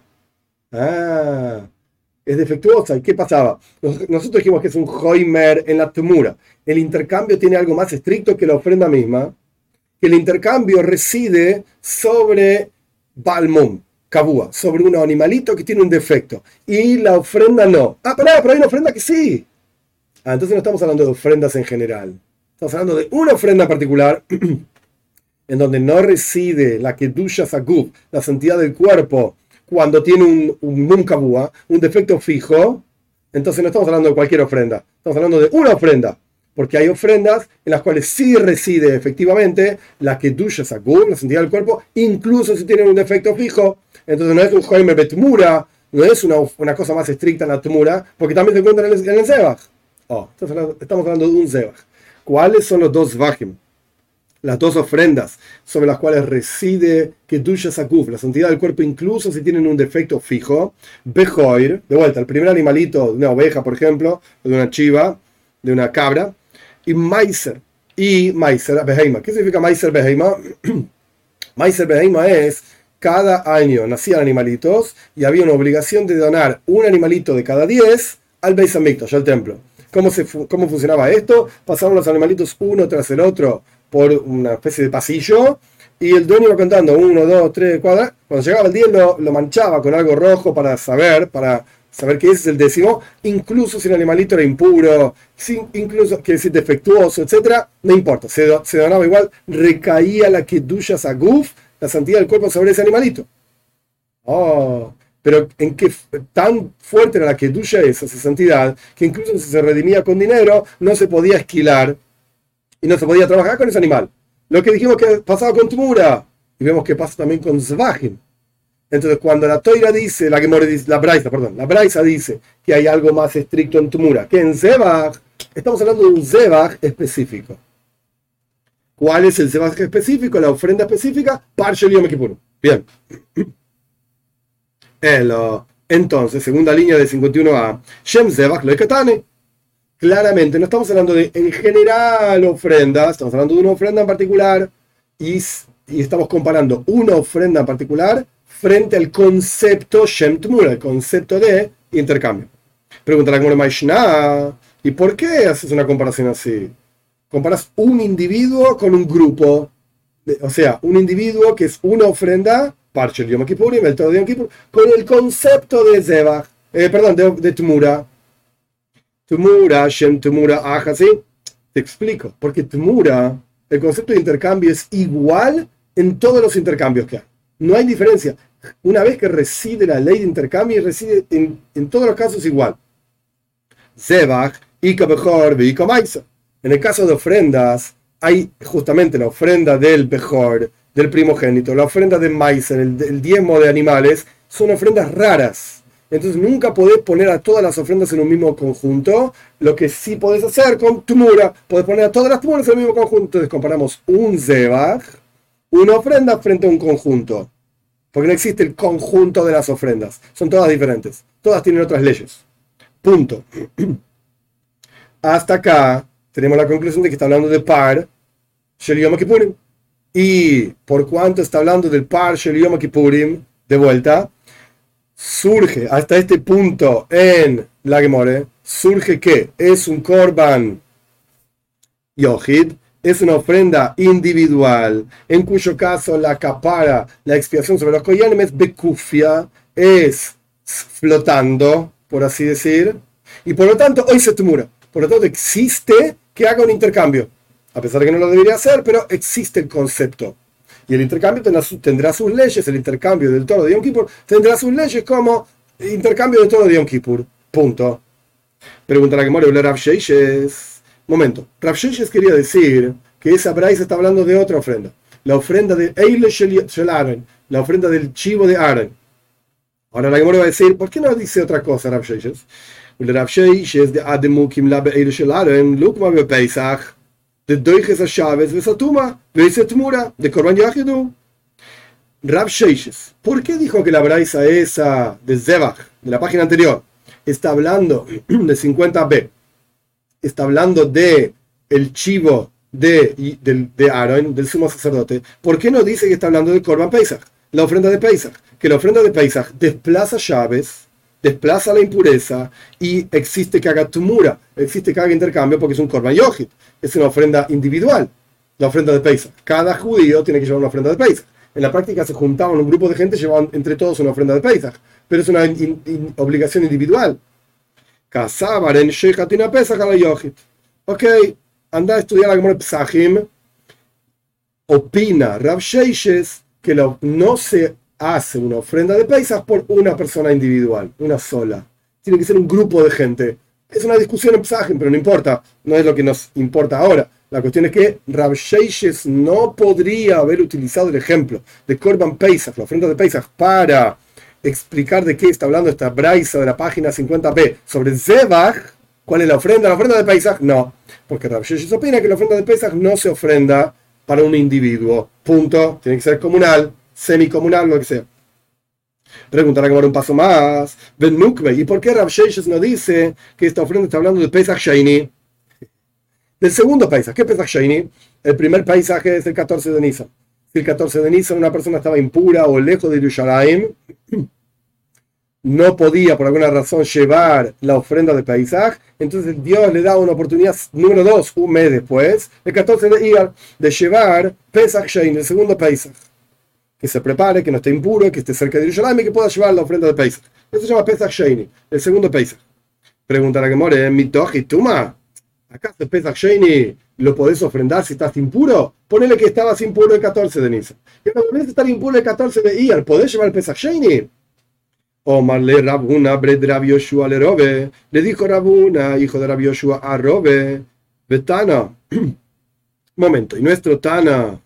Ah, es defectuosa. ¿Y qué pasaba? Nosotros dijimos que es un joimer en la temura. El intercambio tiene algo más estricto que la ofrenda misma el intercambio reside sobre Balmum, Kabua, sobre un animalito que tiene un defecto. Y la ofrenda no. Ah, pero, pero hay una ofrenda que sí. Ah, entonces no estamos hablando de ofrendas en general. Estamos hablando de una ofrenda particular en donde no reside la Kedusha Sagub, la santidad del cuerpo, cuando tiene un, un kabua, un defecto fijo. Entonces no estamos hablando de cualquier ofrenda. Estamos hablando de una ofrenda porque hay ofrendas en las cuales sí reside efectivamente la que duya sagum, la santidad del cuerpo, incluso si tienen un defecto fijo. Entonces no es un joime betmura, no es una, una, cosa más estricta en la tumura, porque también se encuentra en el, en zebach. Oh, estamos hablando de un zebach. ¿Cuáles son los dos vajim? Las dos ofrendas sobre las cuales reside que duya saguf, la santidad del cuerpo, incluso si tienen un defecto fijo. Bejoir, de vuelta, el primer animalito de una oveja, por ejemplo, de una chiva, de una cabra, y Meiser. Y Meiser Beheima. ¿Qué significa Meiser Beheima? Meiser Beheima es cada año nacían animalitos y había una obligación de donar un animalito de cada 10 al Beis Hamikdash, al templo. ¿Cómo, se, ¿Cómo funcionaba esto? Pasaban los animalitos uno tras el otro por una especie de pasillo y el dueño iba contando uno, dos, tres, cuatro. Cuando llegaba el día lo, lo manchaba con algo rojo para saber, para saber que ese es el décimo, incluso si el animalito era impuro, incluso que es defectuoso, etc., no importa, se, se donaba igual, recaía la kedusha saguf, la santidad del cuerpo sobre ese animalito. Oh, pero en qué tan fuerte era la kedusha esa, esa santidad, que incluso si se redimía con dinero, no se podía esquilar y no se podía trabajar con ese animal. Lo que dijimos que pasaba con Tumura, y vemos que pasa también con Zvahim. Entonces, cuando la Toira dice, la que la Braisa, perdón, la Braisa dice que hay algo más estricto en Tumura que en Zebach, estamos hablando de un Zebach específico. ¿Cuál es el Zebach específico? La ofrenda específica, Parshel Yom Kippur. Bien. Entonces, segunda línea de 51a, Shem Zebach lo Claramente, no estamos hablando de en general ofrendas, estamos hablando de una ofrenda en particular y, y estamos comparando una ofrenda en particular frente al concepto Shem el concepto de intercambio. Pregunta la Mishnah, ¿y por qué haces una comparación así? Comparas un individuo con un grupo, o sea, un individuo que es una ofrenda, parche el Yom Kippurim, el todo de Yom Kippur, con el concepto de Zebach, eh, perdón, de, de Tmura. Tmura, Shem Tmura, Aja, ¿sí? Te explico, porque Tmura, el concepto de intercambio es igual en todos los intercambios que hay. No hay diferencia una vez que reside la ley de intercambio, reside en, todos los casos igual. Zebach, Ika Bejor, Ika En el caso de ofrendas, hay justamente la ofrenda del Bejor, del primogénito, la ofrenda de Maiser, el, diezmo de animales, son ofrendas raras. Entonces nunca podés poner a todas las ofrendas en un mismo conjunto. Lo que sí podés hacer con Tumura, podés poner a todas las Tumuras en el mismo conjunto. Entonces comparamos un Zebach, una ofrenda frente a un conjunto. Porque no existe el conjunto de las ofrendas. Son todas diferentes. Todas tienen otras leyes. Punto. Hasta acá tenemos la conclusión de que está hablando de par Shel Yom Kippurim. Y por cuanto está hablando del par Shel Yom Kippurim, de vuelta, surge hasta este punto en la Gemore, surge que es un korban yohid, es una ofrenda individual, en cuyo caso la capara, la expiación sobre los koyanim es bekufia, es flotando, por así decir, y por lo tanto hoy se tumura. Por lo tanto existe que haga un intercambio, a pesar de que no lo debería hacer, pero existe el concepto. Y el intercambio tendrá, sus leyes, el intercambio del toro de Yom Kippur tendrá sus leyes como intercambio del toro de Yom Kippur. Punto. Pregunta la que muere Rav Sheishes. Momento. Rav Sheishes quería decir que esa Bryce está hablando de otra ofrenda. La ofrenda de Eile Shel la ofrenda del chivo de Aaron. Ahora la Gemora va a decir, ¿por qué no dice otra cosa Rav Sheishes? Rav Sheishes de Ademukim Labe Eile Shel Aaron, Lukma Pesach de Vesetmura, de. Rab Sheishes. ¿Por qué dijo que la braisa esa de Zebach, de la página anterior, está hablando de 50b? Está hablando de el chivo de, de, de Aaron, del sumo sacerdote. ¿Por qué no dice que está hablando de Korban Pesach, la ofrenda de Pesach? Que la ofrenda de Pesach desplaza llaves desplaza la impureza y existe que haga tumura, existe que haga intercambio porque es un korban yohit, es una ofrenda individual, la ofrenda de Pesach. Cada judío tiene que llevar una ofrenda de Pesach. En la práctica se juntaban un grupo de gente, llevaban entre todos una ofrenda de Pesach, pero es una obligación individual. en Pesach. Ok, anda a estudiar la Pesachim. Opina Rav Sheishes que no se hace una ofrenda de Pesach por una persona individual, una sola. Tiene que ser un grupo de gente. Es una discusión en Pesachim, pero no importa, no es lo que nos importa ahora. La cuestión es que Rav Sheishes no podría haber utilizado el ejemplo de Korban Pesach, la ofrenda de Pesach, para explicar de qué está hablando esta braisa de la página 50b sobre Zebach. ¿Cuál es la ofrenda? ¿La ofrenda de Pesach? No, porque Rav Sheishes opina que la ofrenda de Pesach no se ofrenda para un individuo. Punto. Tiene que ser comunal semicomunal, lo que sea. Preguntará como un paso más. Ben ¿y por qué Rav Sheishes no dice que esta ofrenda está hablando de Pesach Shaini? Del segundo paisaje. ¿Qué Pesach Shaini? El primer paisaje es el 14 de Nisan. Si el 14 de Nisan una persona estaba impura o lejos de Yerushalayim, no podía por alguna razón llevar la ofrenda de paisaje, entonces Dios le da una oportunidad, número dos, un mes después, el 14 de Iyar, de llevar Pesach Shaini, el segundo paisaje que se prepare, que no esté impuro, que esté cerca de Yerushalayim y que pueda llevar la ofrenda de Pesach. Eso se llama Pesach Sheini, el segundo Pesach. Pregunta la que more, Mitoch y Tuma. ¿Acaso Pesach Sheini lo podés ofrendar si estás impuro? Ponele que estabas impuro el 14 de Nisan. Y no podés estar impuro el 14 de Iyar, ¿podés llevar el Pesach Sheini? Omar le Rabuna, Bred Rab Yoshua le Robe. Le dijo Rabuna, hijo de Rab Yoshua, a Robe. Betana. Momento, y nuestro Tana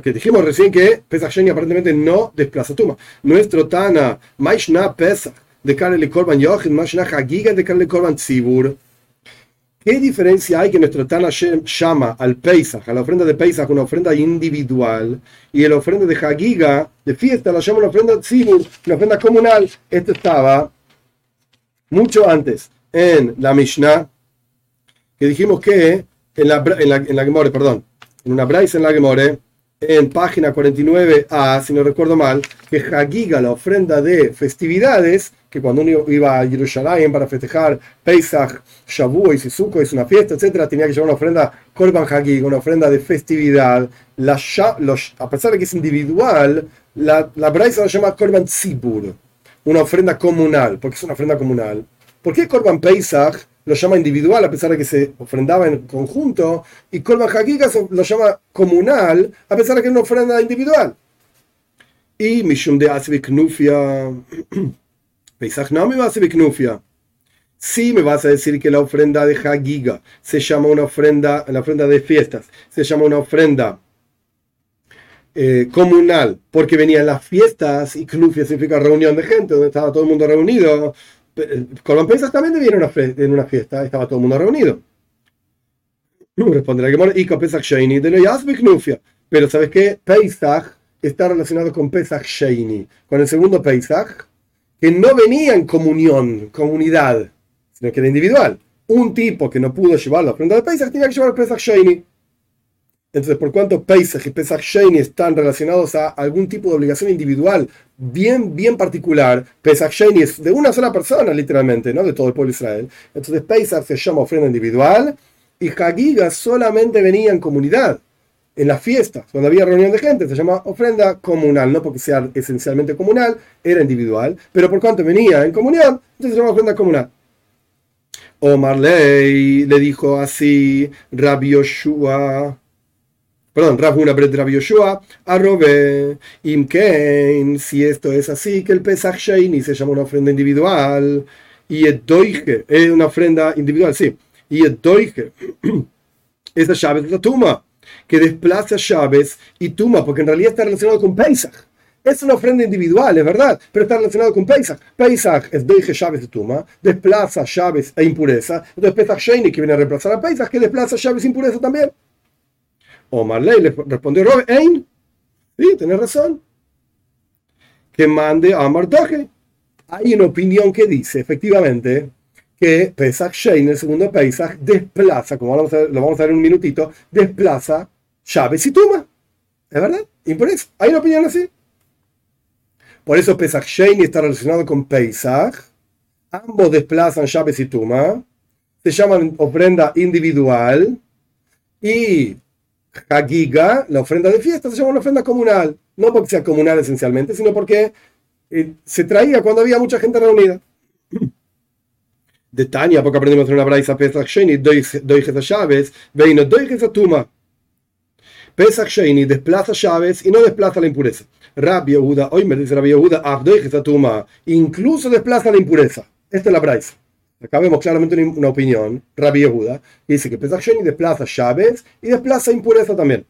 porque dijimos recién que Pesach Sheni aparentemente no desplaza Tuma. Nuestro Tana, Maishna Pesach, de Karel Korban Yochid, Maishna Hagiga, de Karel Korban Tzibur. ¿Qué diferencia hay que nuestro Tana llama al Pesach, a la ofrenda de Pesach, una ofrenda individual, y la ofrenda de Hagiga, de fiesta, la llama una ofrenda Tzibur, una ofrenda comunal? Esto estaba mucho antes en la Mishnah, que dijimos que en la, en la, en la Gemore, perdón, en una Braise en la Gemore, en página 49a, si no recuerdo mal, que Hagiga, la ofrenda de festividades, que cuando uno iba a Jerusalén para festejar Pesach, Shavuot y Sukkot, es una fiesta, etcétera, tenía que llevar una ofrenda Korban Hagiga, una ofrenda de festividad. La, a pesar de que es individual, la, la Braisa la llama Korban Tzibur, una ofrenda comunal, porque es una ofrenda comunal. ¿Por qué Korban Pesach lo llama individual a pesar de que se ofrendaba en conjunto, y Kolban Hakika lo llama comunal a pesar de que es una ofrenda individual. Y Mishum de Asibiknufia, Pesach no me va a Knufia. Si me vas a decir que la ofrenda de Hagiga se llama una ofrenda, la ofrenda de fiestas, se llama una ofrenda eh, comunal, porque venían las fiestas y Knufia significa reunión de gente, donde estaba todo el mundo reunido, Pesach también una, en una fiesta, estaba todo el mundo reunido. Responderá que y Pesach Sheini de Knufia. Pero ¿sabes qué? Pesach está relacionado con Pesach Sheini, con el segundo Pesach, que no venía en comunión, comunidad, sino que era individual. Un tipo que no pudo llevar la ofrenda de Pesach tenía que llevar el Pesach Sheini. Entonces, por cuanto Pesach y Pesach Sheni están relacionados a algún tipo de obligación individual bien, bien particular, Pesach Sheni es de una sola persona, literalmente, ¿no? De todo el pueblo de Israel. Entonces, Pesach se llama ofrenda individual y Hagiga solamente venía en comunidad. En las fiestas, cuando había reunión de gente, se llama ofrenda comunal, no porque sea esencialmente comunal, era individual, pero por cuanto venía en comunión, entonces se llama ofrenda comunal. Omar Ley le dijo así, Rabbi Yoshua, perdón, Rabuna Bret Rabbi Yoshua, arrobe, Imkein, si esto es así, que el Pesach Sheini se llama una ofrenda individual, y el es una ofrenda individual, sí, y el Doige, esa llave es la tuma, que desplaza llaves y tuma, porque en realidad está relacionado con Pesach. Es una ofrenda individual, es verdad, pero está relacionado con Pesach. Pesach es Doige llaves de Tuma, desplaza llaves e impureza. Entonces Pesach Sheini, que viene a reemplazar a Pesach, que desplaza llaves e impureza también. Omar Ley le respondió, Rob, Ein, sí, tenés razón. Que mande a Mardoje. Hay una opinión que dice, efectivamente, que Pesach Shein, el segundo Pesach, desplaza, como vamos a, lo vamos a ver en un minutito, desplaza llaves y Tuma. ¿Es verdad? Impureza. ¿Hay una opinión así? Por eso Pesach Sheni está relacionado con Pesach. Ambos desplazan llaves y tuma. Se llaman ofrenda individual. Y Hagiga, la ofrenda de fiesta, se llama una ofrenda comunal. No porque sea comunal esencialmente, sino porque eh, se traía cuando había mucha gente reunida. De Tania, porque aprendimos en una braisa Pesach Sheni, doy llaves, veino doy tuma. Pesach Sheni desplaza llaves y no desplaza la impureza. Rabbi Yehuda, hoy me dice Rabbi Yehuda, tuma, incluso desplaza la impureza. Esta es la braisa. Acá vemos claramente una opinión, Rabbi Yehuda, que dice que Pesach Sheni desplaza llaves y desplaza impureza también.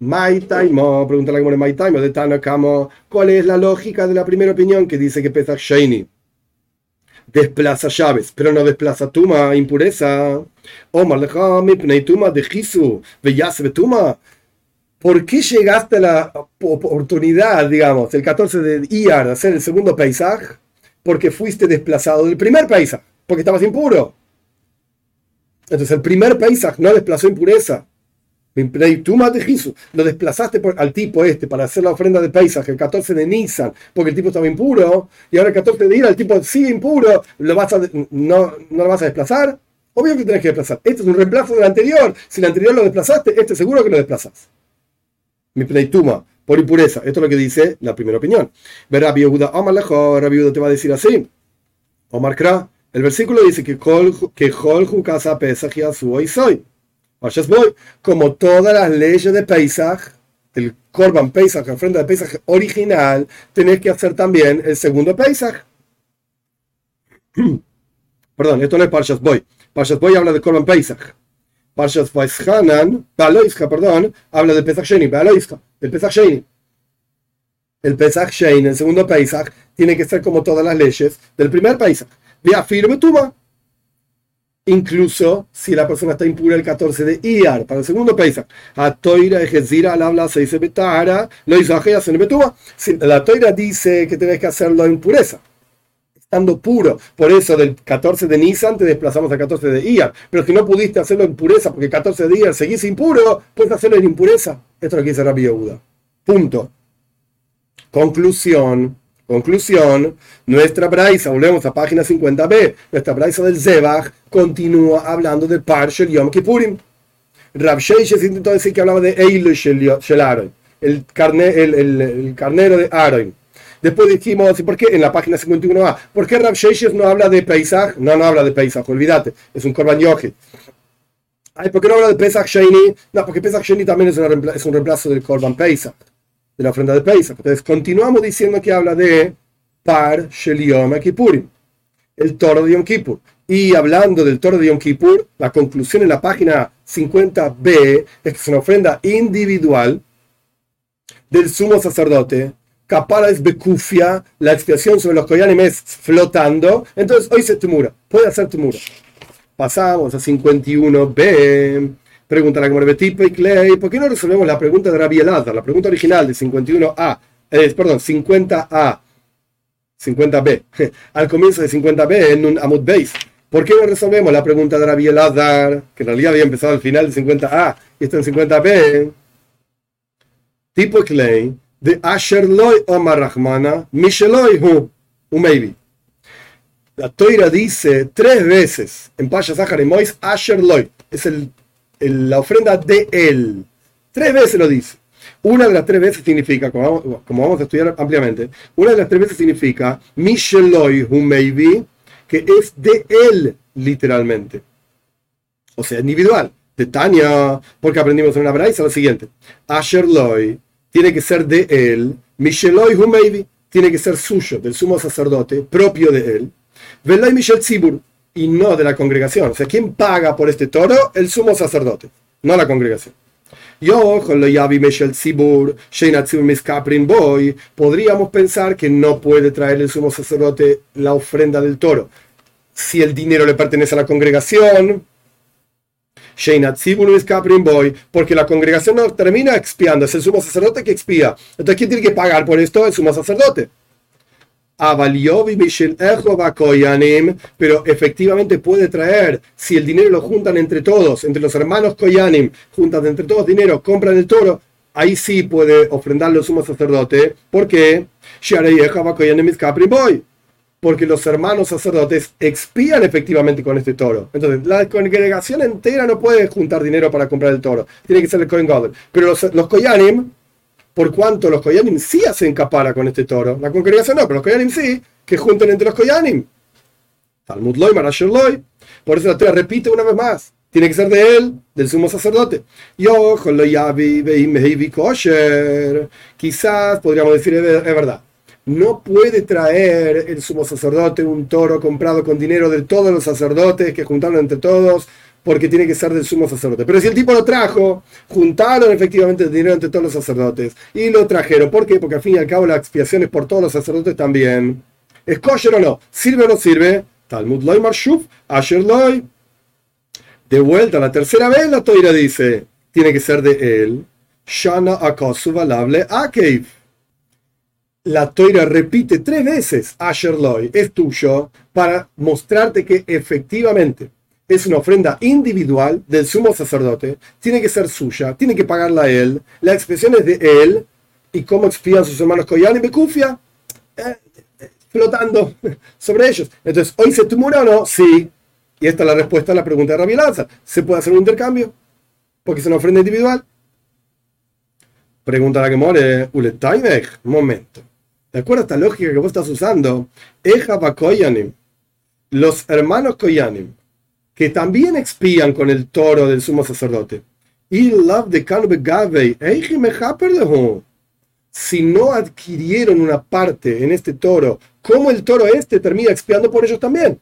My Taimo, pregunta la My Taimo de Tanakamo, ¿cuál es la lógica de la primera opinión que dice que Pesach Sheni desplaza llaves, pero no desplaza tuma, impureza? Omar tuma de Jisu, tuma. ¿Por qué llegaste a la oportunidad, digamos, el 14 de Iyar, de hacer el segundo paisaje? Porque fuiste desplazado del primer paisaje, porque estabas impuro. Entonces el primer paisaje no desplazó impureza. Tú lo desplazaste al tipo este para hacer la ofrenda de paisaje el 14 de Nisan, porque el tipo estaba impuro, y ahora el 14 de Iyar el tipo sigue impuro, ¿lo vas a, no, ¿no lo vas a desplazar? Obvio que tenés que desplazar. Este es un reemplazo del anterior. Si el anterior lo desplazaste, este seguro que lo desplazas mi pleituma, por impureza. Esto es lo que dice la primera opinión. Ver Rabbi Yehuda, Omar Lejo, Rabbi Yehuda te va a decir así. Omar Kra, el versículo dice que que Jol casa Pesach y hoy soy. como todas las leyes de Pesach, el Korban Pesach, la ofrenda de Pesach original, tenés que hacer también el segundo Pesach. Perdón, esto no es Parshas Boy. Parshas Boy habla de Korban Pesach. Parshas Vaishanan, perdón, habla del Pesach Sheni, el Pesach Sheni. El Pesach Sheni, el segundo Pesach, tiene que ser como todas las leyes del primer Pesach. De afirme tuma. Incluso si la persona está impura el 14 de Iyar, para el segundo Pesach. A Toira Ejezira al habla se dice Betara, lo hizo a La Toira dice que tenés que hacerlo en pureza estando puro. Por eso del 14 de Nisan te desplazamos al 14 de Iyar. Pero si no pudiste hacerlo en pureza porque el 14 de Iyar seguís impuro, puedes hacerlo en impureza. Esto es lo que dice Rabbi. Punto. Conclusión. Conclusión, nuestra braisa, volvemos a página 50b, nuestra braisa del Zebach continúa hablando del Parshel Yom Kippurim. Rab Sheishes intentó decir que hablaba de Eilu Shel Aaron, el, el, el carnero de Aaron. Después dijimos, ¿por qué en la página 51a? ¿Por qué Rav no habla de Pesach? No, no habla de Pesach, olvídate, es un Korban Yochid. ¿por qué no habla de Pesach Sheni? No, porque Pesach Sheni también es, es un reemplazo del Korban Pesach, de la ofrenda de Pesach. Entonces, continuamos diciendo que habla de Par Shel Yom Kippurim, el toro de Yom Kippur. Y hablando del toro de Yom Kippur, la conclusión en la página 50b es que es una ofrenda individual del sumo sacerdote Capara es Bekufia, la expiación sobre los Koyanim flotando, entonces hoy se tumura, puede hacer tumura. Pasamos a 51b. Pregunta la Clay, ¿por qué no resolvemos la pregunta de Rabbi Elazar, la pregunta original de 51a, eh, perdón, 50a, 50b, al comienzo de 50b en un Amud Beis, ¿Por qué no resolvemos la pregunta de Rabbi Elazar, que en realidad había empezado al final de 50A y está en 50B? Tipo clay de Asher Loy Omar Rahmana, Misheloy Hu, maybe. La Toira dice tres veces en Paya Zahar y Mois, Asher Loy, es el, la ofrenda de él. Tres veces lo dice. Una de las tres veces significa, como vamos, a estudiar ampliamente, una de las tres veces significa Misheloy Hu maybe, que es de él, literalmente. O sea, individual. De Tania, porque aprendimos en una braisa lo siguiente. Asher Loy tiene que ser de él. Misheloy maybe tiene que ser suyo, del sumo sacerdote, propio de él. Velay Michel Tzibur, y no de la congregación. O sea, ¿quién paga por este toro? El sumo sacerdote, no la congregación. Yo, con lo Yavi Michel Tzibur, Boy, podríamos pensar que no puede traer el sumo sacerdote la ofrenda del toro. Si el dinero le pertenece a la congregación, porque la congregación no termina expiando, es el sumo sacerdote que expía. Entonces, ¿quién tiene que pagar por esto? El sumo sacerdote. Pero efectivamente puede traer, si el dinero lo juntan entre todos, entre los hermanos Koyanim, juntan entre todos dinero, compran el toro, ahí sí puede ofrendarle el sumo sacerdote. ¿Por qué? porque los hermanos sacerdotes expían efectivamente con este toro. Entonces, la congregación entera no puede juntar dinero para comprar el toro. Tiene que ser el Cohen God. Pero los, los Koyanim, por cuanto los Koyanim sí hacen capara con este toro, la congregación no, pero los Koyanim sí, que junten entre los Koyanim. Talmud Loy, Marasher Loy. Por eso la Torah repite una vez más. Tiene que ser de él, del sumo sacerdote. Yo, con lo kosher. Quizás podríamos decir, es verdad no puede traer el sumo sacerdote un toro comprado con dinero de todos los sacerdotes que juntaron entre todos, porque tiene que ser del sumo sacerdote. Pero si el tipo lo trajo, juntaron efectivamente el dinero entre todos los sacerdotes y lo trajeron. ¿Por qué? Porque al fin y al cabo la expiación es por todos los sacerdotes también. ¿Es kosher o no? ¿Sirve o no sirve? Talmud loy marshuf, asher loy. De vuelta, la tercera vez la toira dice, tiene que ser de él. Shana akosu valable akev la Toira repite tres veces Asher Loy, es tuyo, para mostrarte que efectivamente es una ofrenda individual del sumo sacerdote, tiene que ser suya, tiene que pagarla a él, la expresión es de él, y cómo expían sus hermanos Koyan y Bekufia, eh, eh, flotando sobre ellos. Entonces, ¿hoy se tumura o no? Sí. Y esta es la respuesta a la pregunta de Rabbi Lanza. ¿Se puede hacer un intercambio? Porque es una ofrenda individual. Pregunta la que more, un momento. De acuerdo a esta lógica que vos estás usando, los hermanos Koyanim, que también expían con el toro del sumo sacerdote, si no adquirieron una parte en este toro, ¿cómo el toro este termina expiando por ellos también?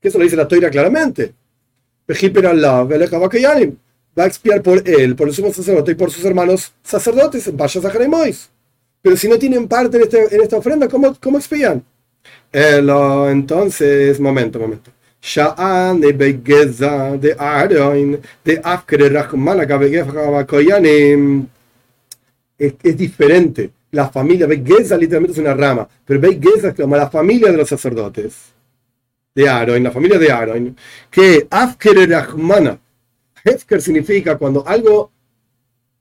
Que eso lo dice la toira claramente. Va a expiar por él, por el sumo sacerdote y por sus hermanos sacerdotes. Vaya a Mois. Pero si no tienen parte en, este, en esta ofrenda, ¿cómo, cómo expían? entonces, momento, momento. Sha'an de Begeza de de Afkere es, es diferente. La familia Begeza literalmente es una rama, pero Begeza es como la familia de los sacerdotes de Aaron, la familia de Aaron, que Afkere Rahmana, Hefker significa cuando algo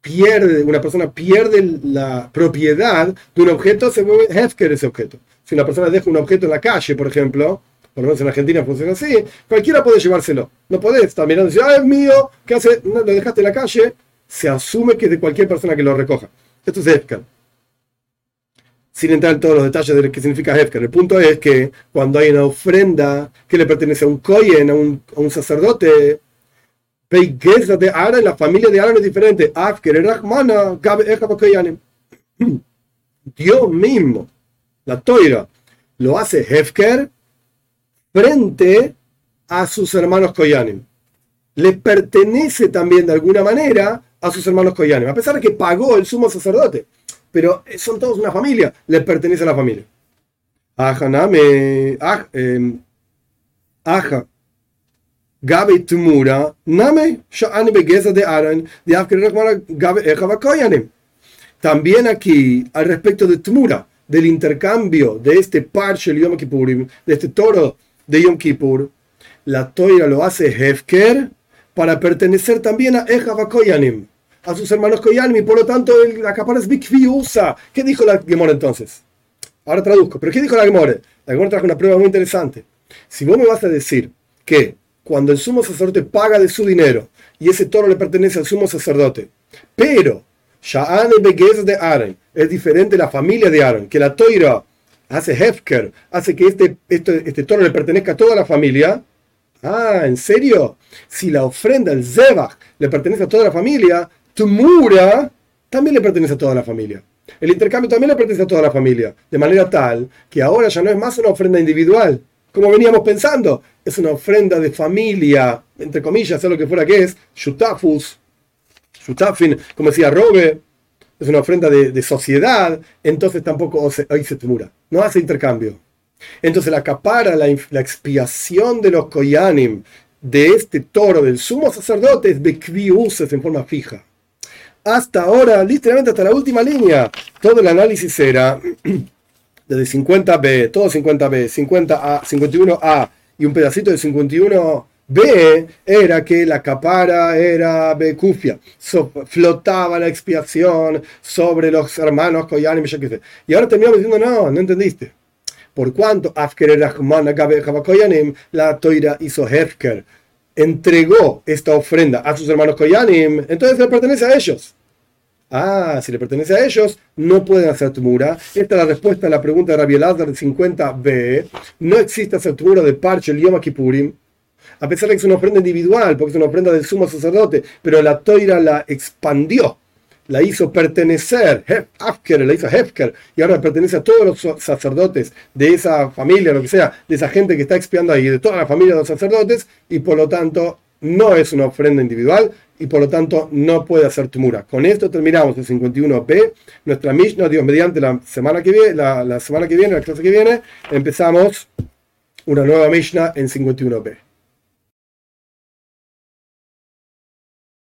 pierde, una persona pierde la propiedad de un objeto, se vuelve hefker ese objeto. Si una persona deja un objeto en la calle, por ejemplo, por lo menos en Argentina funciona así, cualquiera puede llevárselo. No podés estar mirando ah, es mío, ¿qué hace? No, lo dejaste en la calle, se asume que es de cualquier persona que lo recoja. Esto es hefker. Sin entrar en todos los detalles de lo que significa hefker. El punto es que cuando hay una ofrenda que le pertenece a un koyen, a un, sacerdote, de Aaron, la familia de Aaron es diferente. Dios mismo, la toira, lo hace Hefker frente a sus hermanos Koyanim. Le pertenece también de alguna manera a sus hermanos Koyanim, a pesar de que pagó el sumo sacerdote. Pero son todos una familia, le pertenece a la familia. Aja, name, em, aja, Gabe Tumura, Name, Sha'ani Begeza de Aran, de Gabe También aquí, al respecto de Tumura, del intercambio de este parche Yom Kippurim, de este toro de Yom Kippur, la toira lo hace Hefker para pertenecer también a Ejava Koyanim, a sus hermanos Koyanim, y por lo tanto la capara es usa. ¿Qué dijo la Gemora entonces? Ahora traduzco, pero ¿qué dijo la Gemora? La Gemora trajo una prueba muy interesante. Si vos me vas a decir que cuando el sumo sacerdote paga de su dinero y ese toro le pertenece al sumo sacerdote, pero Sha'an y de Aaron es diferente de la familia de Aaron, que la toira hace Hefker, hace que este, este, este, toro le pertenezca a toda la familia. Ah, ¿en serio? Si la ofrenda, el Zebach, le pertenece a toda la familia, Tumura también le pertenece a toda la familia. El intercambio también le pertenece a toda la familia, de manera tal que ahora ya no es más una ofrenda individual, como veníamos pensando, es una ofrenda de familia, entre comillas, sea lo que fuera que es, Shutafus, Shutafin, como decía Robe, es una ofrenda de, sociedad, entonces tampoco ahí se tumura, no hace intercambio. Entonces la capara, la, expiación de los koyanim de este toro del sumo sacerdote es de uses en forma fija. Hasta ahora, literalmente hasta la última línea, todo el análisis era desde 50b, todo 50b, 50a, 51a y un pedacito de 51 B era que la capara era Bekufia, flotaba la expiación sobre los hermanos Koyanim y ahora terminamos diciendo, no, no entendiste. Por cuanto la Toira hizo Hefker, entregó esta ofrenda a sus hermanos Koyanim, entonces le pertenece a ellos. Ah, si le pertenece a ellos, no pueden hacer tumura. Esta es la respuesta a la pregunta de Rabbi Elazar del 50b. No existe hacer tumura de parche el Yom Kippurim a pesar de que es una ofrenda individual, porque es una ofrenda del sumo sacerdote, pero la toira la expandió, la hizo pertenecer, Hefker, la hizo Hefker, y ahora pertenece a todos los sacerdotes de esa familia, lo que sea, de esa gente que está expiando ahí, de toda la familia de los sacerdotes, y por lo tanto no es una ofrenda individual, y por lo tanto no puede hacer tumura. Con esto terminamos el 51b. Nuestra Mishnah, Dios mediante la semana que viene, la, semana que viene, la clase que viene, empezamos una nueva Mishnah en 51b.